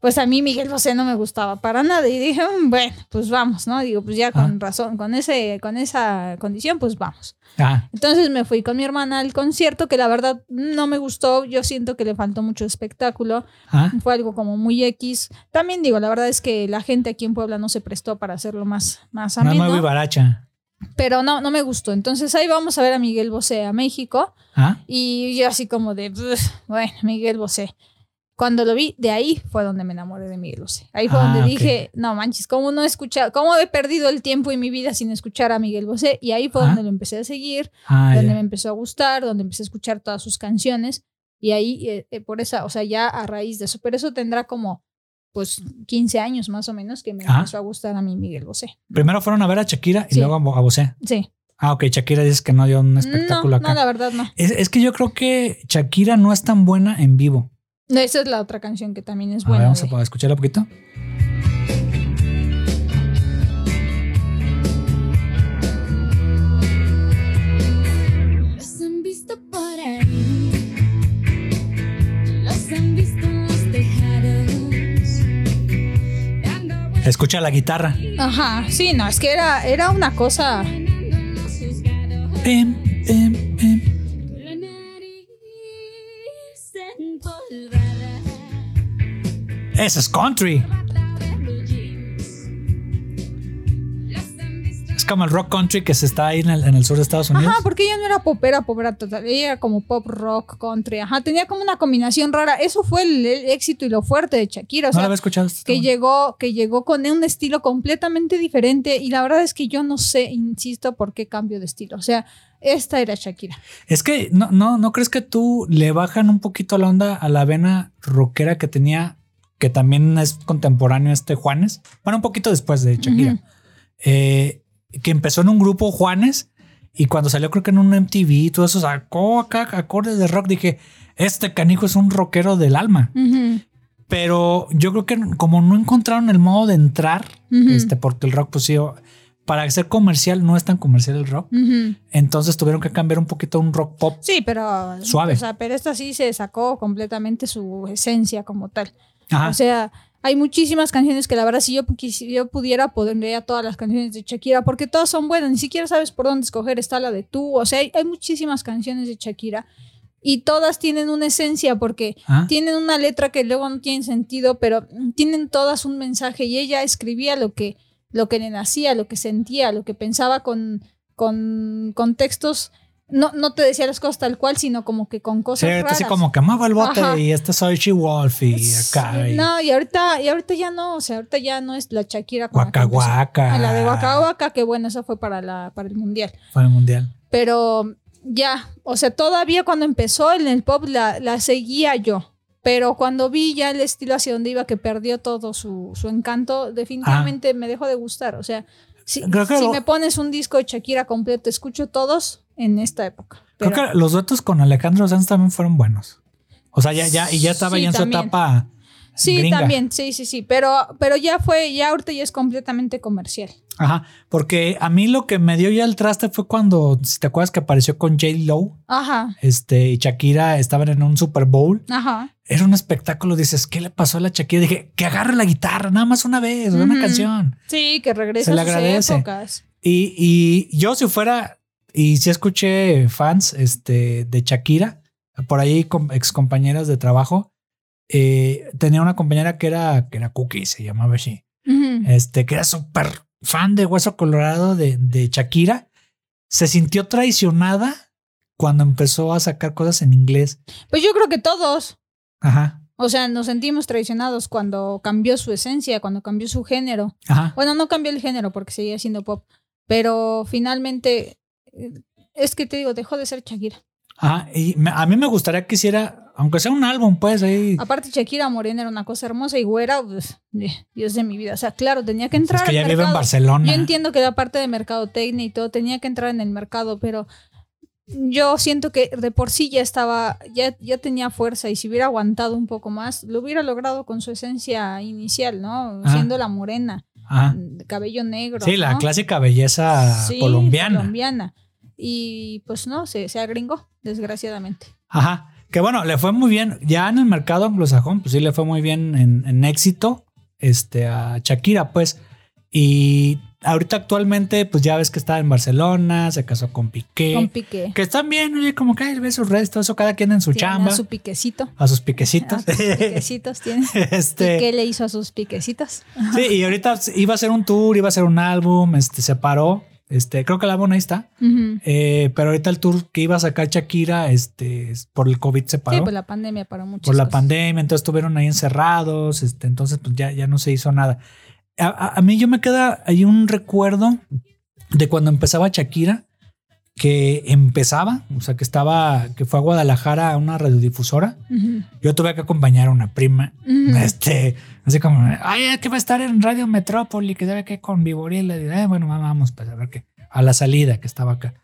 Pues a mí Miguel Bosé no me gustaba para nada y dije, "Mm, bueno, pues vamos, ¿no? Digo, pues ya con razón, con ese con esa condición, pues vamos. Ah, Entonces me fui con mi hermana al concierto que la verdad no me gustó, yo siento que le faltó mucho espectáculo, ah. fue algo como muy X. También digo, la verdad es que la gente aquí en Puebla no se prestó para hacerlo más más No ameno, muy vivaracha. pero no no me gustó. Entonces ahí vamos a ver a Miguel Bosé a México. Ah, Y yo así como de, "Ugh, bueno, Miguel Bosé. Cuando lo vi, de ahí fue donde me enamoré de Miguel Bosé. Ahí fue Ah, donde ok. dije, no manches, ¿cómo no he escuchado? ¿Cómo he perdido el tiempo en mi vida sin escuchar a Miguel Bosé? Y ahí fue Ah. donde lo empecé a seguir, ah, donde ya. me empezó a gustar, donde empecé a escuchar todas sus canciones. Y ahí, eh, eh, por esa, o sea, ya a raíz de eso. Pero eso tendrá como, pues, 15 años más o menos que me Ah. empezó a gustar a mí Miguel Bosé. Primero fueron a ver a Shakira y Sí. luego a Bosé. Sí. Ah, ok, Shakira dices que no dio un espectáculo no, acá. no, la verdad no. Es, es que yo creo que Shakira no es tan buena en vivo. No, Esa es la otra canción que también es A ver, buena. vamos de- a escucharla un poquito. Escucha la guitarra. Ajá, sí, no, es que era, era una cosa. Ese es country. Es como el rock country que se está ahí en el, en el sur de Estados Unidos. Ajá, porque ella no era popera, popera total. Ella era como pop rock, country. Ajá, tenía como una combinación rara. Eso fue el, el éxito y lo fuerte de Shakira. O no la sea, había escuchado. que llegó, que llegó con un estilo completamente diferente. Y la verdad es que yo no sé, insisto, por qué cambio de estilo. O sea, esta era Shakira. Es que no, no, ¿no crees que tú le bajan un poquito la onda a la vena rockera que tenía, que también es contemporáneo este Juanes? Bueno, un poquito después de Shakira. Eh, que empezó en un grupo Juanes y cuando salió creo que en un MTV y todo eso sacó acá acordes de rock. Dije, este canijo es un rockero del alma. Ujú, Pero yo creo que como no encontraron el modo de entrar, este, porque el rock, pues sí, para ser comercial no es tan comercial el rock. Entonces tuvieron que cambiar un poquito un rock pop. Sí, pero. Suave. O sea, pero esta sí se sacó completamente su esencia como tal. Ajá. O sea, hay muchísimas canciones que la verdad si yo, si yo pudiera pondría todas las canciones de Shakira porque todas son buenas, ni siquiera sabes por dónde escoger, está la de tú, o sea, hay, hay muchísimas canciones de Shakira y todas tienen una esencia porque Ah. tienen una letra que luego no tiene sentido, pero tienen todas un mensaje y ella escribía lo que lo que le nacía, lo que sentía, lo que pensaba con con contextos no, no te decía las cosas tal cual, sino como que con Sí, cosas ahorita raras. así como que amaba el bote Ajá. y este soy She Wolf y acá. Sí, y No, y ahorita, y ahorita ya no, o sea, ahorita ya no es la Shakira con la. Waka. Ah, La de Waka, que bueno, esa fue para la, para el mundial. Fue el mundial. Pero ya, o sea, todavía cuando empezó en el pop la, la seguía yo. Pero cuando vi ya el estilo hacia donde iba, que perdió todo su, su encanto, definitivamente me dejó de gustar. O sea, si, lo- me pones un disco de Shakira completo, escucho todos en esta época. Creo que los duetos con Alejandro Sanz también fueron buenos. O sea, ya, ya, y ya estaba Sí, ya en su etapa. Sí, gringa. también, sí, sí, sí. Pero, pero ya fue, ya ahorita ya es completamente comercial. Ajá. Porque a mí lo que me dio ya el traste fue cuando, si te acuerdas que apareció con J. Lowe, Ajá, este, y Shakira estaban en un Super Bowl. ajá. Era un espectáculo. Dices, ¿qué le pasó a la Shakira? Dije, que agarre la guitarra, nada más una vez, una canción. Sí, que regresa Se le a sus agradece. épocas. Y, y yo si fuera, y si escuché fans este, de Shakira, por ahí ex compañeras de trabajo. eh, tenía una compañera que era, que era Cookie, se llamaba así. Este, que era súper fan de Hueso Colorado de, de Shakira. Se sintió traicionada cuando empezó a sacar cosas en inglés. Pues yo creo que todos. Ajá, O sea, nos sentimos traicionados cuando cambió su esencia, cuando cambió su género. ajá. Bueno, no cambió el género porque seguía siendo pop, pero finalmente es que te digo, dejó de ser Shakira. Ajá, y me- a mí me gustaría que hiciera, aunque sea un álbum, pues ahí. Aparte, Shakira Morena era una cosa hermosa y güera, pues, Dios de mi vida. O sea, claro, tenía que entrar Es que ya vive en. Barcelona. Yo entiendo que la parte de mercadotecnia y todo tenía que entrar en el mercado, pero yo siento que de por sí ya estaba, ya, ya tenía fuerza y si hubiera aguantado un poco más, lo hubiera logrado con su esencia inicial, ¿no? Ajá. Siendo la morena, de cabello negro. Sí, la ¿no? clásica belleza Sí, colombiana. colombiana. Y pues no, se, se agringó, desgraciadamente. Ajá. Que bueno, le fue muy bien. Ya en el mercado anglosajón, pues sí le fue muy bien en, en éxito este, a Shakira, pues. Y ahorita actualmente, pues ya ves que está en Barcelona, se casó con Piqué. Con pique. que están bien, oye, como que ay, ve sus redes, todo eso, cada quien en su chamba, A su piquecito. a sus piquecitos. A sus piquecitos tiene. este, ¿Y qué le hizo a sus piquecitos? sí, y ahorita iba a hacer un tour, iba a hacer un álbum, este, se paró. Este, creo que el álbum ahí está. Eh, pero ahorita el tour que iba a sacar Shakira, este, por el COVID se paró. Sí, pues la pandemia para muchos. por la pandemia, entonces estuvieron ahí encerrados, este, entonces pues ya, ya no se hizo nada. A, a- a mí yo me queda ahí un recuerdo de cuando empezaba Shakira, que empezaba, o sea, que estaba, que fue a Guadalajara a una radiodifusora. Yo tuve que acompañar a una prima, este, así como, ay, que va a estar en Radio Metrópoli, que sabe que con Viboril. "Eh, bueno, vamos, pues a ver qué, a la salida que estaba acá.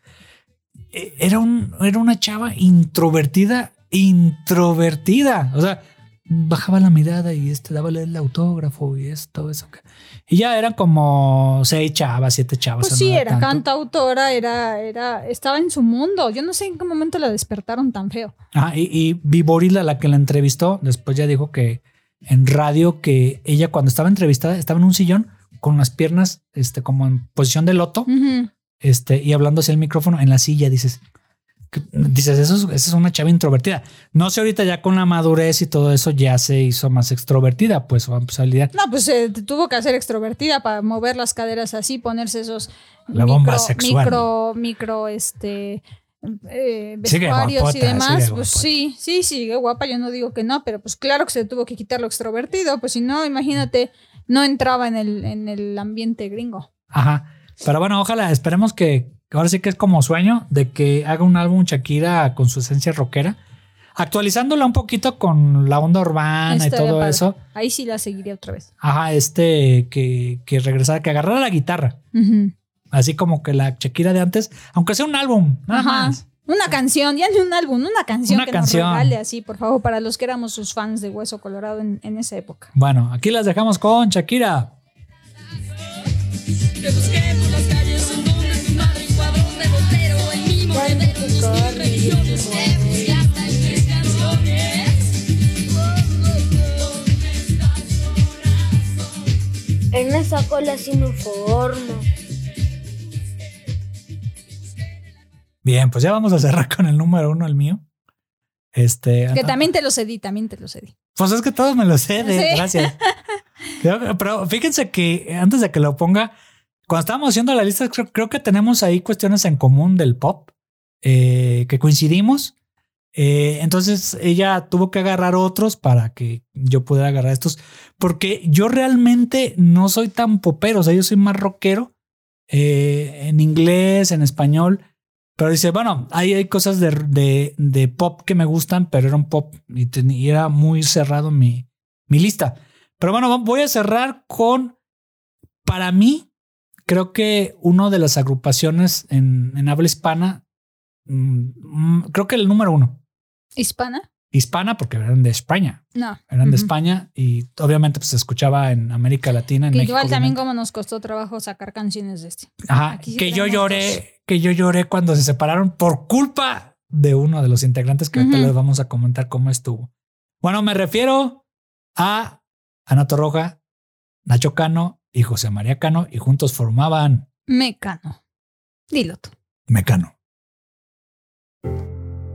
Eh, Era, un, era una chava introvertida, introvertida. O sea, bajaba la mirada y este daba el autógrafo y esto, eso. Y ya eran como seis chavas, siete chavas. Pues sí, no era tanto. cantautora, era, era, estaba en su mundo. Yo no sé en qué momento la despertaron tan feo. Ajá, y, y Viboril, a la que la entrevistó, después ya dijo que en radio que ella cuando estaba entrevistada estaba en un sillón con las piernas este, como en posición de loto este, y hablando hacia el micrófono en la silla. Dices, dices, eso es, esa es una chava introvertida. No sé, ahorita ya con la madurez y todo eso ya se hizo más extrovertida, pues vamos a lidiar. No, pues eh, tuvo que hacer extrovertida para mover las caderas así, ponerse esos La bomba sexual. micro, micro, este eh, Sigue vestuarios y guapota, demás. sigue pues sí, sí, sigue guapa, yo no digo que no, pero pues claro que se tuvo que quitar lo extrovertido, pues si no, imagínate, no entraba en el, en el ambiente gringo. Ajá. Pero bueno, ojalá, esperemos que ahora sí que es como sueño de que haga un álbum Shakira con su esencia rockera, actualizándola un poquito con la onda urbana y todo padre. eso. Ahí sí la seguiría otra vez. Ajá, este que, que regresara, que agarrara la guitarra, Ujú. así como que la Shakira de antes, aunque sea un álbum, nada Ajá. más. Una canción, ya ni un álbum, una canción Una que canción. nos regale así, por favor, para los que éramos sus fans de Hueso Colorado en, en esa época. Bueno, aquí las dejamos con Shakira. Que busqué por las En esa cola sí me formo. Bien, pues ya vamos a cerrar con el número uno, el mío. Este, Que ah, también te lo cedí, también te lo cedí. Pues es que todos me lo Sí. gracias. Pero fíjense que antes de que lo ponga, cuando estábamos haciendo la lista, creo, creo que tenemos ahí cuestiones en común del pop, eh, que coincidimos. Eh, entonces ella tuvo que agarrar otros para que yo pudiera agarrar estos, porque yo realmente no soy tan popero, o sea, yo soy más rockero eh, en inglés, en español. Pero dice, bueno, ahí hay cosas de, de, pop que me gustan, pero era un pop y, era muy cerrado mi, mi lista. Pero bueno, voy a cerrar con, para mí, creo que una de las agrupaciones en, en habla hispana, mm, mm, creo que el número uno, ¿Hispana? hispana, porque eran de España, No. eran de. España y obviamente pues se escuchaba en América Latina, en Que México. igual también obviamente. como nos costó trabajo sacar canciones de este. Ajá, Aquí que yo lloré, que yo lloré cuando se separaron por culpa de uno de los integrantes que ahorita Ujú. les vamos a comentar cómo estuvo. Bueno, me refiero a Ana Torroja, Nacho Cano y José María Cano y juntos formaban Mecano. Dilo tú. Mecano.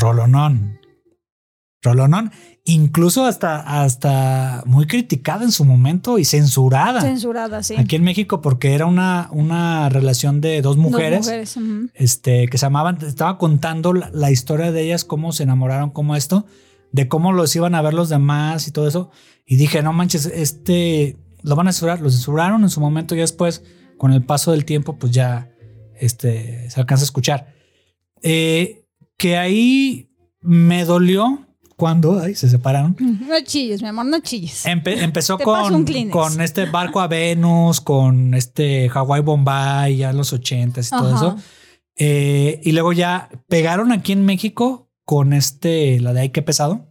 Rolonón. Rolonón. Incluso hasta, hasta muy criticada en su momento y censurada. Censurada, sí. Aquí en México porque era una, una relación de dos Dos mujeres, este, que se amaban. Estaba contando la, la historia de ellas, cómo se enamoraron, cómo esto, de cómo los iban a ver los demás y todo eso. Y dije, no manches, este, lo van a censurar. Lo censuraron en su momento y después, con el paso del tiempo, pues ya este, se alcanza a escuchar. Eh, que ahí me dolió cuando ay, se separaron. No chilles, mi amor, no chilles. Empe- empezó con, con este barco a Venus, con este Hawaii Bombay, ya en los ochentas y todo eso. Eh, y luego ya pegaron aquí en México con este, la de Ay, qué pesado,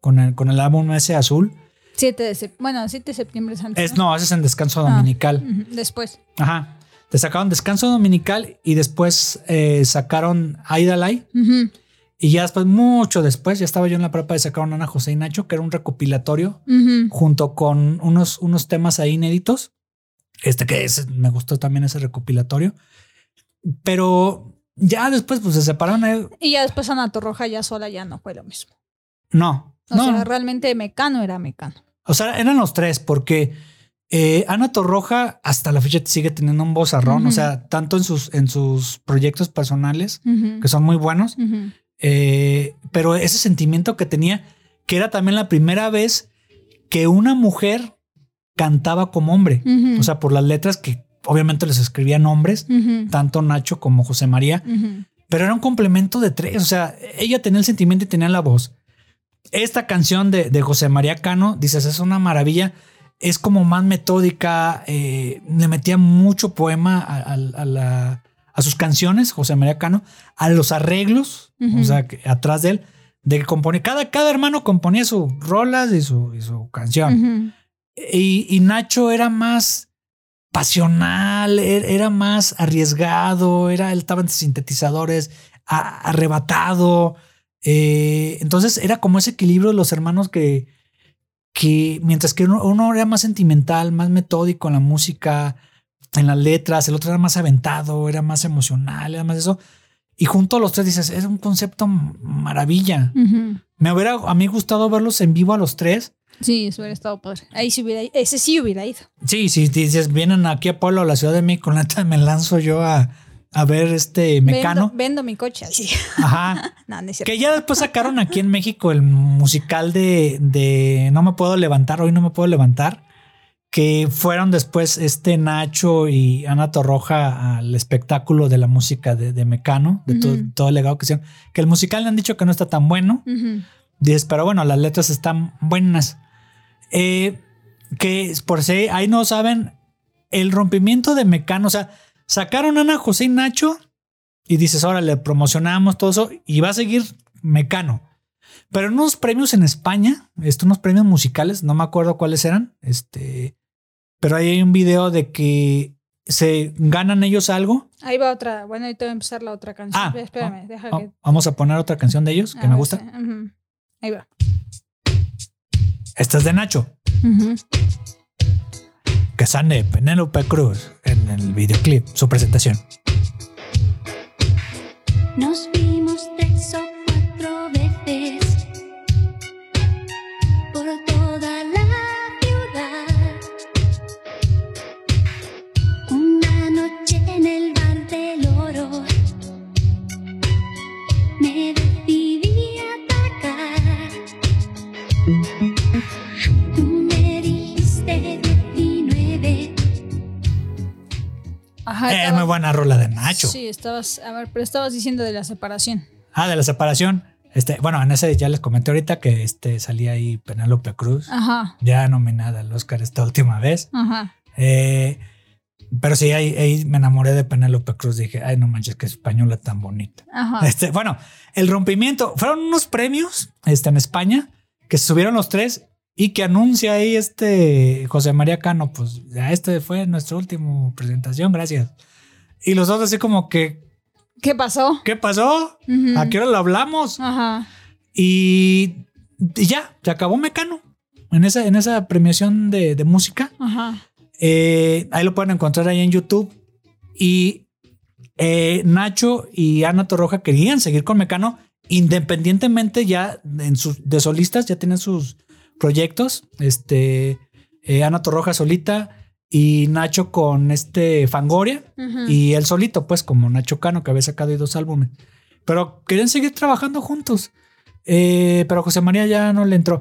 con el, con el álbum ese azul. 7 de septiembre. Bueno, 7 de septiembre es antes. Es, no, ese es en descanso Ah. dominical. Después. Ajá. Te sacaron descanso dominical y después eh, sacaron Aidalay. Ujú, Y ya después, mucho después, ya estaba yo en la prepa de sacaron Ana José y Nacho, que era un recopilatorio junto con unos, unos temas ahí inéditos. Este que es, me gustó también ese recopilatorio. Pero ya después, pues se separaron. Y ya después Ana Torroja ya sola ya no fue lo mismo. No, O no. sea, realmente Mecano era Mecano. O sea, eran los tres, porque eh, Ana Torroja hasta la fecha sigue teniendo un vozarrón. Ujú. O sea, tanto en sus, en sus proyectos personales, que son muy buenos, eh, pero ese sentimiento que tenía, que era también la primera vez que una mujer cantaba como hombre. O sea, por las letras que obviamente les escribían hombres, tanto Nacho como José María, pero era un complemento de tres. O sea, ella tenía el sentimiento y tenía la voz. Esta canción de, de José María Cano, dices, es una maravilla. Es como más metódica, eh, le metía mucho poema a, a- a la- a sus canciones, José María Cano, a los arreglos, o sea, que atrás de él, de que componía, cada, cada hermano componía sus rolas y su, y su canción. Y, y Nacho era más pasional, er- era más arriesgado, era, él estaba en sintetizadores, arrebatado. eh, entonces era como ese equilibrio de los hermanos que, que mientras que uno, uno era más sentimental, más metódico en la música, en las letras, el otro era más aventado, era más emocional, era más eso. Y junto a los tres dices, es un concepto maravilla. Me hubiera a mí gustado verlos en vivo a los tres. Sí, eso hubiera estado padre. Ahí sí hubiera ese sí hubiera ido. Sí, sí, dices, vienen aquí a Pueblo, a la Ciudad de México, neta me lanzo yo a, a ver este mecano. Vendo, vendo mi coche así. Ajá. no, no es cierto. Que ya después sacaron aquí en México el musical de, de No me puedo levantar, hoy no me puedo levantar. Que fueron después este Nacho y Ana Torroja al espectáculo de la música de, de Mecano, de todo, todo el legado que hicieron. Que el musical le han dicho que no está tan bueno. Dices, pero bueno, las letras están buenas. Eh, que por si ahí no saben, el rompimiento de Mecano, o sea, sacaron a Ana José y Nacho y dices, ahora le promocionamos todo eso y va a seguir Mecano. Pero en unos premios en España, esto, unos premios musicales, no me acuerdo cuáles eran, este, pero ahí hay un video de que se ganan ellos algo. Ahí va otra. Bueno, ahorita va a empezar la otra canción. Ah, Espérame, deja que. Vamos a poner otra canción de ellos que a me ver, gusta. sí. Ahí va. Esta es de Nacho. Que sale Penélope Cruz en el videoclip, su presentación. Nos buena rola de Nacho. Sí, estabas. A ver, pero estabas diciendo de la separación. Ah, de la separación. Este, bueno, en ese ya les comenté ahorita que este salía ahí Penélope Cruz, Ajá. ya nominada al Oscar esta última vez. Ajá. Eh, Pero sí, ahí, ahí me enamoré de Penélope Cruz. Dije, ay, no manches, que española tan bonita. Ajá. Este, bueno, el rompimiento. Fueron unos premios este, en España que se subieron los tres y que anuncia ahí este José María Cano. Pues ya este fue nuestra última presentación, gracias. Y los dos así como que, ¿Qué pasó? ¿qué pasó? Ujú. ¿A qué hora lo hablamos? Ajá. Y, y ya, se acabó Mecano en esa, en esa premiación de, de música. Ajá. Eh, ahí lo pueden encontrar ahí en YouTube. Y eh, Nacho y Ana Torroja querían seguir con Mecano, independientemente ya en sus, de solistas, ya tienen sus proyectos. Este, eh, Ana Torroja solita y Nacho con este Fangoria y él solito, pues como Nacho Cano, que había sacado dos álbumes. Pero querían seguir trabajando juntos. Eh, pero José María ya no le entró.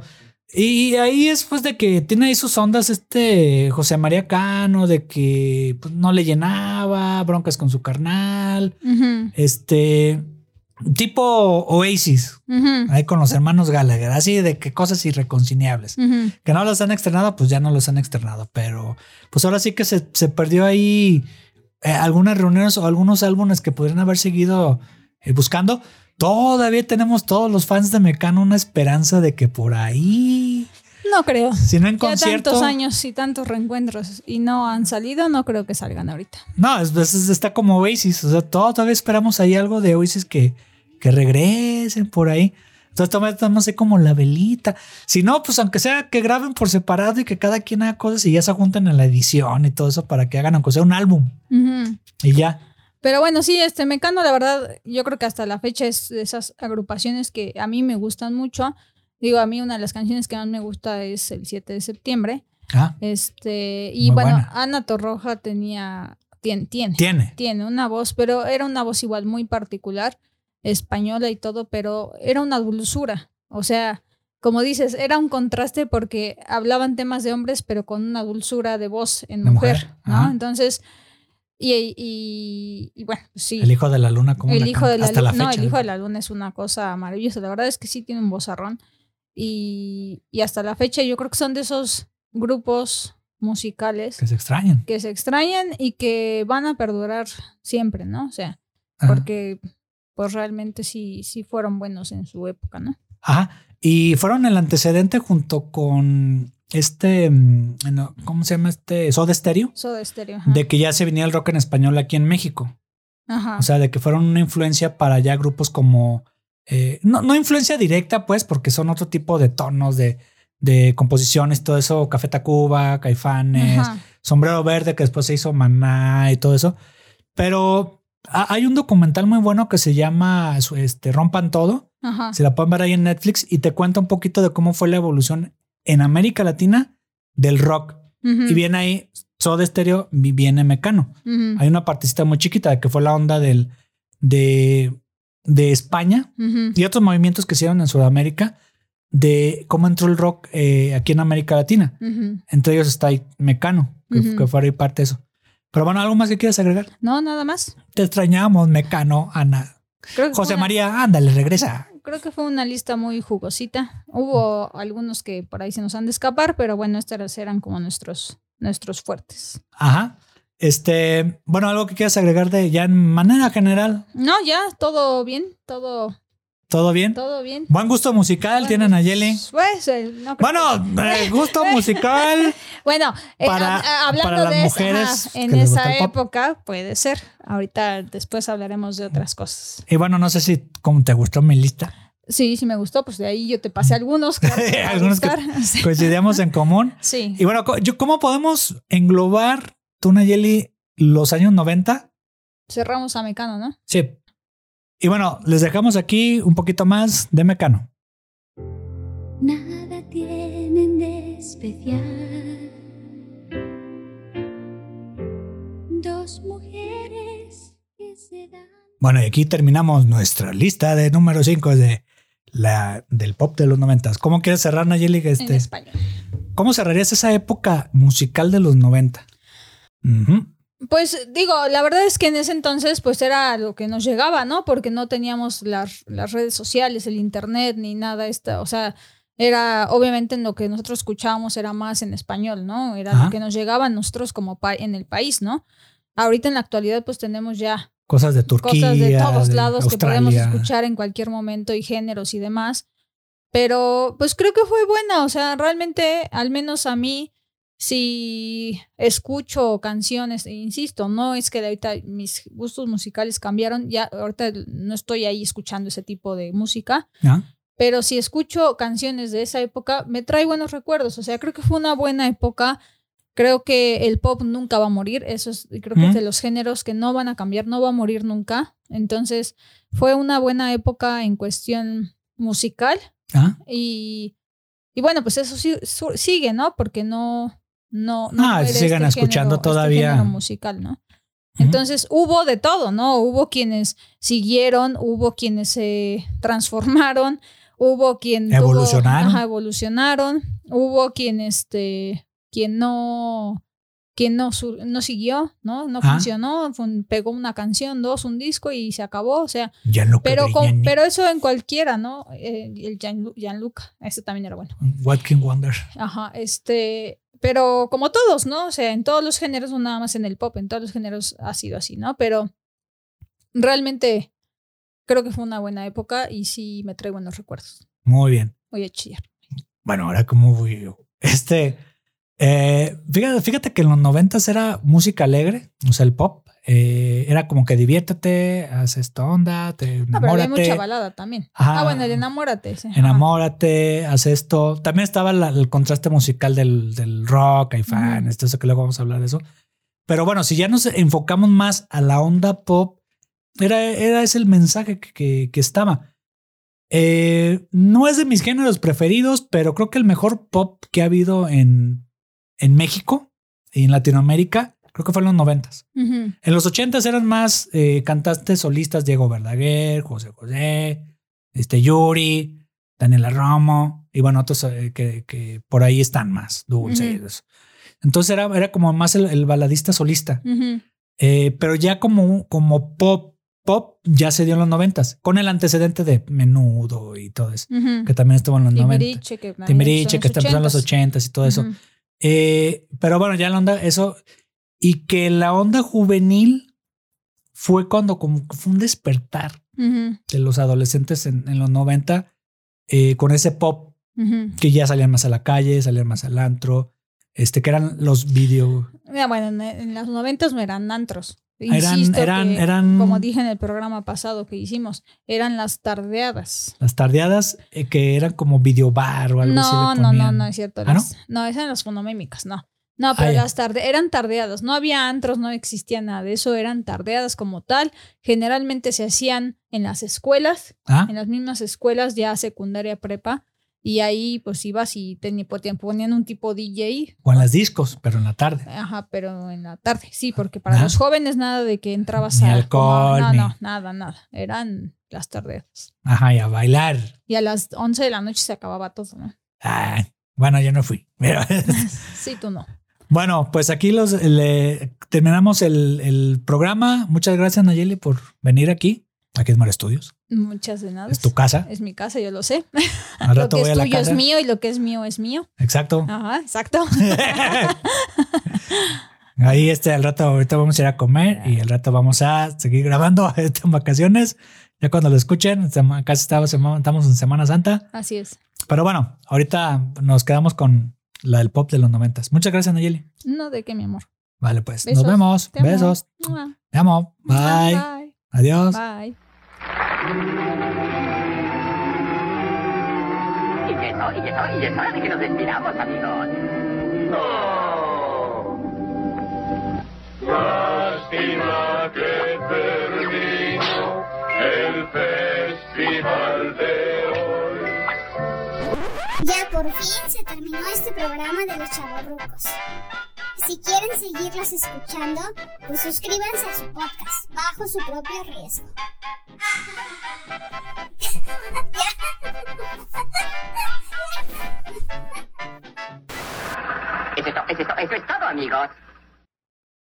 Y ahí es pues de que tiene ahí sus ondas este José María Cano, de que pues, no le llenaba, broncas con su carnal, este tipo Oasis, ahí con los hermanos Gallagher, así de que cosas irreconciliables. Que no los han externado, pues ya no los han externado, pero pues ahora sí que se, se perdió ahí eh, algunas reuniones o algunos álbumes que podrían haber seguido eh, buscando. Todavía tenemos todos los fans de Mecano una esperanza de que por ahí, No creo. si no en Ya concierto. tantos años y tantos reencuentros y no han salido, no creo que salgan ahorita. No, es, es- está como Oasis. O sea, todavía esperamos ahí algo de Oasis que, que regresen por ahí. Entonces todavía estamos así como la velita. Si no, pues aunque sea que graben por separado y que cada quien haga cosas y ya se junten en la edición y todo eso para que hagan aunque sea un álbum. Y ya. Pero bueno, sí, este Mecano, la verdad, yo creo que hasta la fecha es de esas agrupaciones que a mí me gustan mucho. Digo, a mí una de las canciones que más me gusta es el 7 de septiembre. Ah, Este, y bueno, buena. Ana Torroja tenía, tiene, tiene, tiene. tiene una voz, pero era una voz igual muy particular, española y todo, pero era una dulzura. O sea, como dices, era un contraste porque hablaban temas de hombres, pero con una dulzura de voz en De mujer, mujer, ¿no? ajá. Entonces, y, y, y bueno, sí. El hijo de la luna, como El hijo de la hasta la no, fecha. el hijo de la luna es una cosa maravillosa. La verdad es que sí tiene un vozarrón. Y, y hasta la fecha yo creo que son de esos grupos musicales Que se extrañan. que se extrañan y que van a perdurar siempre, ¿no? O sea, Ajá. porque pues realmente sí, sí fueron buenos en su época, ¿no? Ajá. Y fueron el antecedente junto con este, mm, ¿cómo se llama este? Soda Stereo. Soda Stereo. ajá. De que ya se venía el rock en español aquí en México. Ajá. O sea, de que fueron una influencia para ya grupos como. eh, no, no influencia directa, pues, porque son otro tipo de tonos, de, de composiciones, todo eso. Café Tacuba, Caifanes, Ajá. Sombrero Verde, que después se hizo Maná y todo eso. Pero hay un documental muy bueno que se llama este, Rompan Todo. Ajá. Se la pueden ver ahí en Netflix y te cuenta un poquito de cómo fue la evolución en América Latina del rock. Y viene ahí Soda Stereo, viene Mecano. Hay una partecita muy chiquita que fue la onda del, de, de España y otros movimientos que se hicieron en Sudamérica de cómo entró el rock eh, aquí en América Latina. Entre ellos está ahí Mecano, que, que fue ahí parte de eso. Pero bueno, ¿algo más que quieras agregar? No, nada más. Te extrañamos, Mecano, Ana. Creo que José una- María, ándale, regresa. Creo que fue una lista muy jugosita. Hubo algunos que por ahí se nos han de escapar, pero bueno, estos eran como nuestros, nuestros fuertes. Ajá. Este, bueno, algo que quieras agregar de ya en manera general, No, ya, todo bien, todo, ¿todo bien? todo bien. Buen gusto musical tienen a Yeli. Pues, eh, no Bueno, eh, gusto musical. Bueno, eh, Para- hab- ah, hablando para las de mujeres que en esa época puede ser. Ahorita después hablaremos de otras cosas. Y bueno, no sé si como te gustó mi lista. Sí, sí me gustó, pues de ahí yo te pasé algunos. que Algunos que coincidíamos en común. Sí. Y bueno, ¿cómo podemos englobar tú, Nayeli, los años 90? Cerramos a Mecano, ¿no? Sí. Y bueno, les dejamos aquí un poquito más de Mecano. Nada tienen de especial. Dos mujeres que se dan. Bueno, y aquí terminamos nuestra lista de número 5 de la, del pop de los 90. ¿Cómo quieres cerrar, Nayeli? En Este, español. ¿Cómo cerrarías esa época musical de los 90? Ujú. Pues digo, la verdad es que en ese entonces pues era lo que nos llegaba, ¿no? Porque no teníamos las, las redes sociales, el internet, ni nada esta, o sea, era, obviamente, en lo que nosotros escuchábamos era más en español, ¿no? Era Ajá. lo que nos llegaba a nosotros como pa- en el país, ¿no? Ahorita en la actualidad, pues tenemos ya Cosas de Turquía. cosas de todos de lados que podemos escuchar en cualquier momento y géneros y demás. Pero pues creo que fue buena, o sea, realmente, al menos a mí, si escucho canciones, e insisto, no es que de ahorita mis gustos musicales cambiaron, ya ahorita no estoy ahí escuchando ese tipo de música, ¿Ah? pero si escucho canciones de esa época, me trae buenos recuerdos, o sea, creo que fue una buena época. Creo que el pop nunca va a morir, eso es, creo que es de los géneros que no van a cambiar, no va a morir nunca. Entonces, fue una buena época en cuestión musical ¿Ah? y, y bueno, pues eso sí, su- sigue, ¿no? Porque no, no, no Ah, muere sigan escuchando este todavía. género musical, ¿no? Entonces hubo de todo, ¿no? Hubo quienes siguieron, hubo quienes se transformaron, hubo quien tuvo- Evolucionaron. ajá, evolucionaron, hubo quien este, quien no, quien no, no siguió, ¿no? No Ah. funcionó, fue pegó una canción, dos, un disco y se acabó, o sea, pero, con- pero eso en cualquiera, ¿no? Eh, el Gianluca, ese también era bueno. What Can Wonder. Ajá, este, pero como todos, ¿no? O sea, en todos los géneros, no nada más en el pop, en todos los géneros ha sido así, ¿no? Pero realmente creo que fue una buena época y sí me trae buenos recuerdos. Muy bien. Voy a chillar. Bueno, ahora cómo voy yo. Este, eh, fíjate, fíjate que en los noventas era música alegre, o sea, el pop. Eh, era como que diviértete, haz esta onda, te No, pero había enamórate, mucha balada también. Ajá. Ah, bueno, el enamórate. sí. Enamórate, haz esto. También estaba la- el contraste musical del, del rock, hay fan, Ujú. esto, eso que luego vamos a hablar de eso. Pero bueno, si ya nos enfocamos más a la onda pop, era, era ese el mensaje que, que- que estaba. Eh, no es de mis géneros preferidos, pero creo que el mejor pop que ha habido en, en México y en Latinoamérica, creo que fue en los noventas. Ujú. En los ochentas eran más eh, cantantes solistas, Diego Verdaguer, José José, este Yuri, Daniela Romo, y bueno, otros eh, que, que por ahí están más, Dulce. Ujú. eso. Entonces era, era como más el, el baladista solista. Ujú. Eh, pero ya como, como pop, pop ya se dio en los noventas, con el antecedente de Menudo y todo eso, que también estuvo en los noventas. Timbiriche, que, empezó que empezando en los ochentas. y todo eso. Eh, pero bueno, ya la onda, eso. Y que la onda juvenil fue cuando como que fue un despertar de los adolescentes en, en los 90 eh, con ese pop que ya salían más a la calle, salían más al antro, este que eran los video. Mira, bueno, en, en los noventas no eran antros. Eran- Insisto eran- que, eran- como dije en el programa pasado que hicimos, eran las tardeadas. Las tardeadas eh, que eran como video bar o algo así. No, no, no, no es cierto. ¿Ah, no? no? esas eran las fonomémicas, no. No, pero las tarde eran tardeadas, no había antros, no existía nada de eso, eran tardeadas como tal. Generalmente se hacían en las escuelas, Ah, en las mismas escuelas, ya secundaria, prepa, y ahí pues ibas y te ponían un tipo DJ, o en las discos, pero en la tarde. ajá, pero en la tarde, sí, porque para Ah. los jóvenes nada de que entrabas Ni a alcohol, no, ni- no, nada, nada, eran las tardeadas. Ajá, y a bailar. Y a las 11 de la noche se acababa todo, ¿no? Ah, bueno, yo no fui. Pero- Sí, tú no. Bueno, pues aquí los le, terminamos el, el programa. Muchas gracias, Nayeli, por venir aquí. Aquí es Mar Estudios. Muchas de nada. Es tu casa. Es mi casa, yo lo sé. Al lo rato que voy es a la tuyo casa. es mío y lo que es mío es mío. Exacto. Ajá, exacto. Ahí este, al rato, ahorita vamos a ir a comer y al rato vamos a seguir grabando estas vacaciones. Ya cuando lo escuchen, casi estamos en Semana Santa. Así es. Pero bueno, ahorita nos quedamos con la del pop de los noventas. Muchas gracias, Nayeli. No, de qué, mi amor. Vale, pues Besos. nos vemos. Te amo. Besos. Mua. Te amo. Bye. Bye. Adiós. Bye. Y eso, y eso, y es hora de que nos despidamos, amigos. Lástima que terminó el festival de hoy. Ya por fin se terminó este programa de los chavorrucos. Si quieren seguirlos escuchando, pues suscríbanse a su podcast bajo su propio riesgo. Eso es todo, amigos.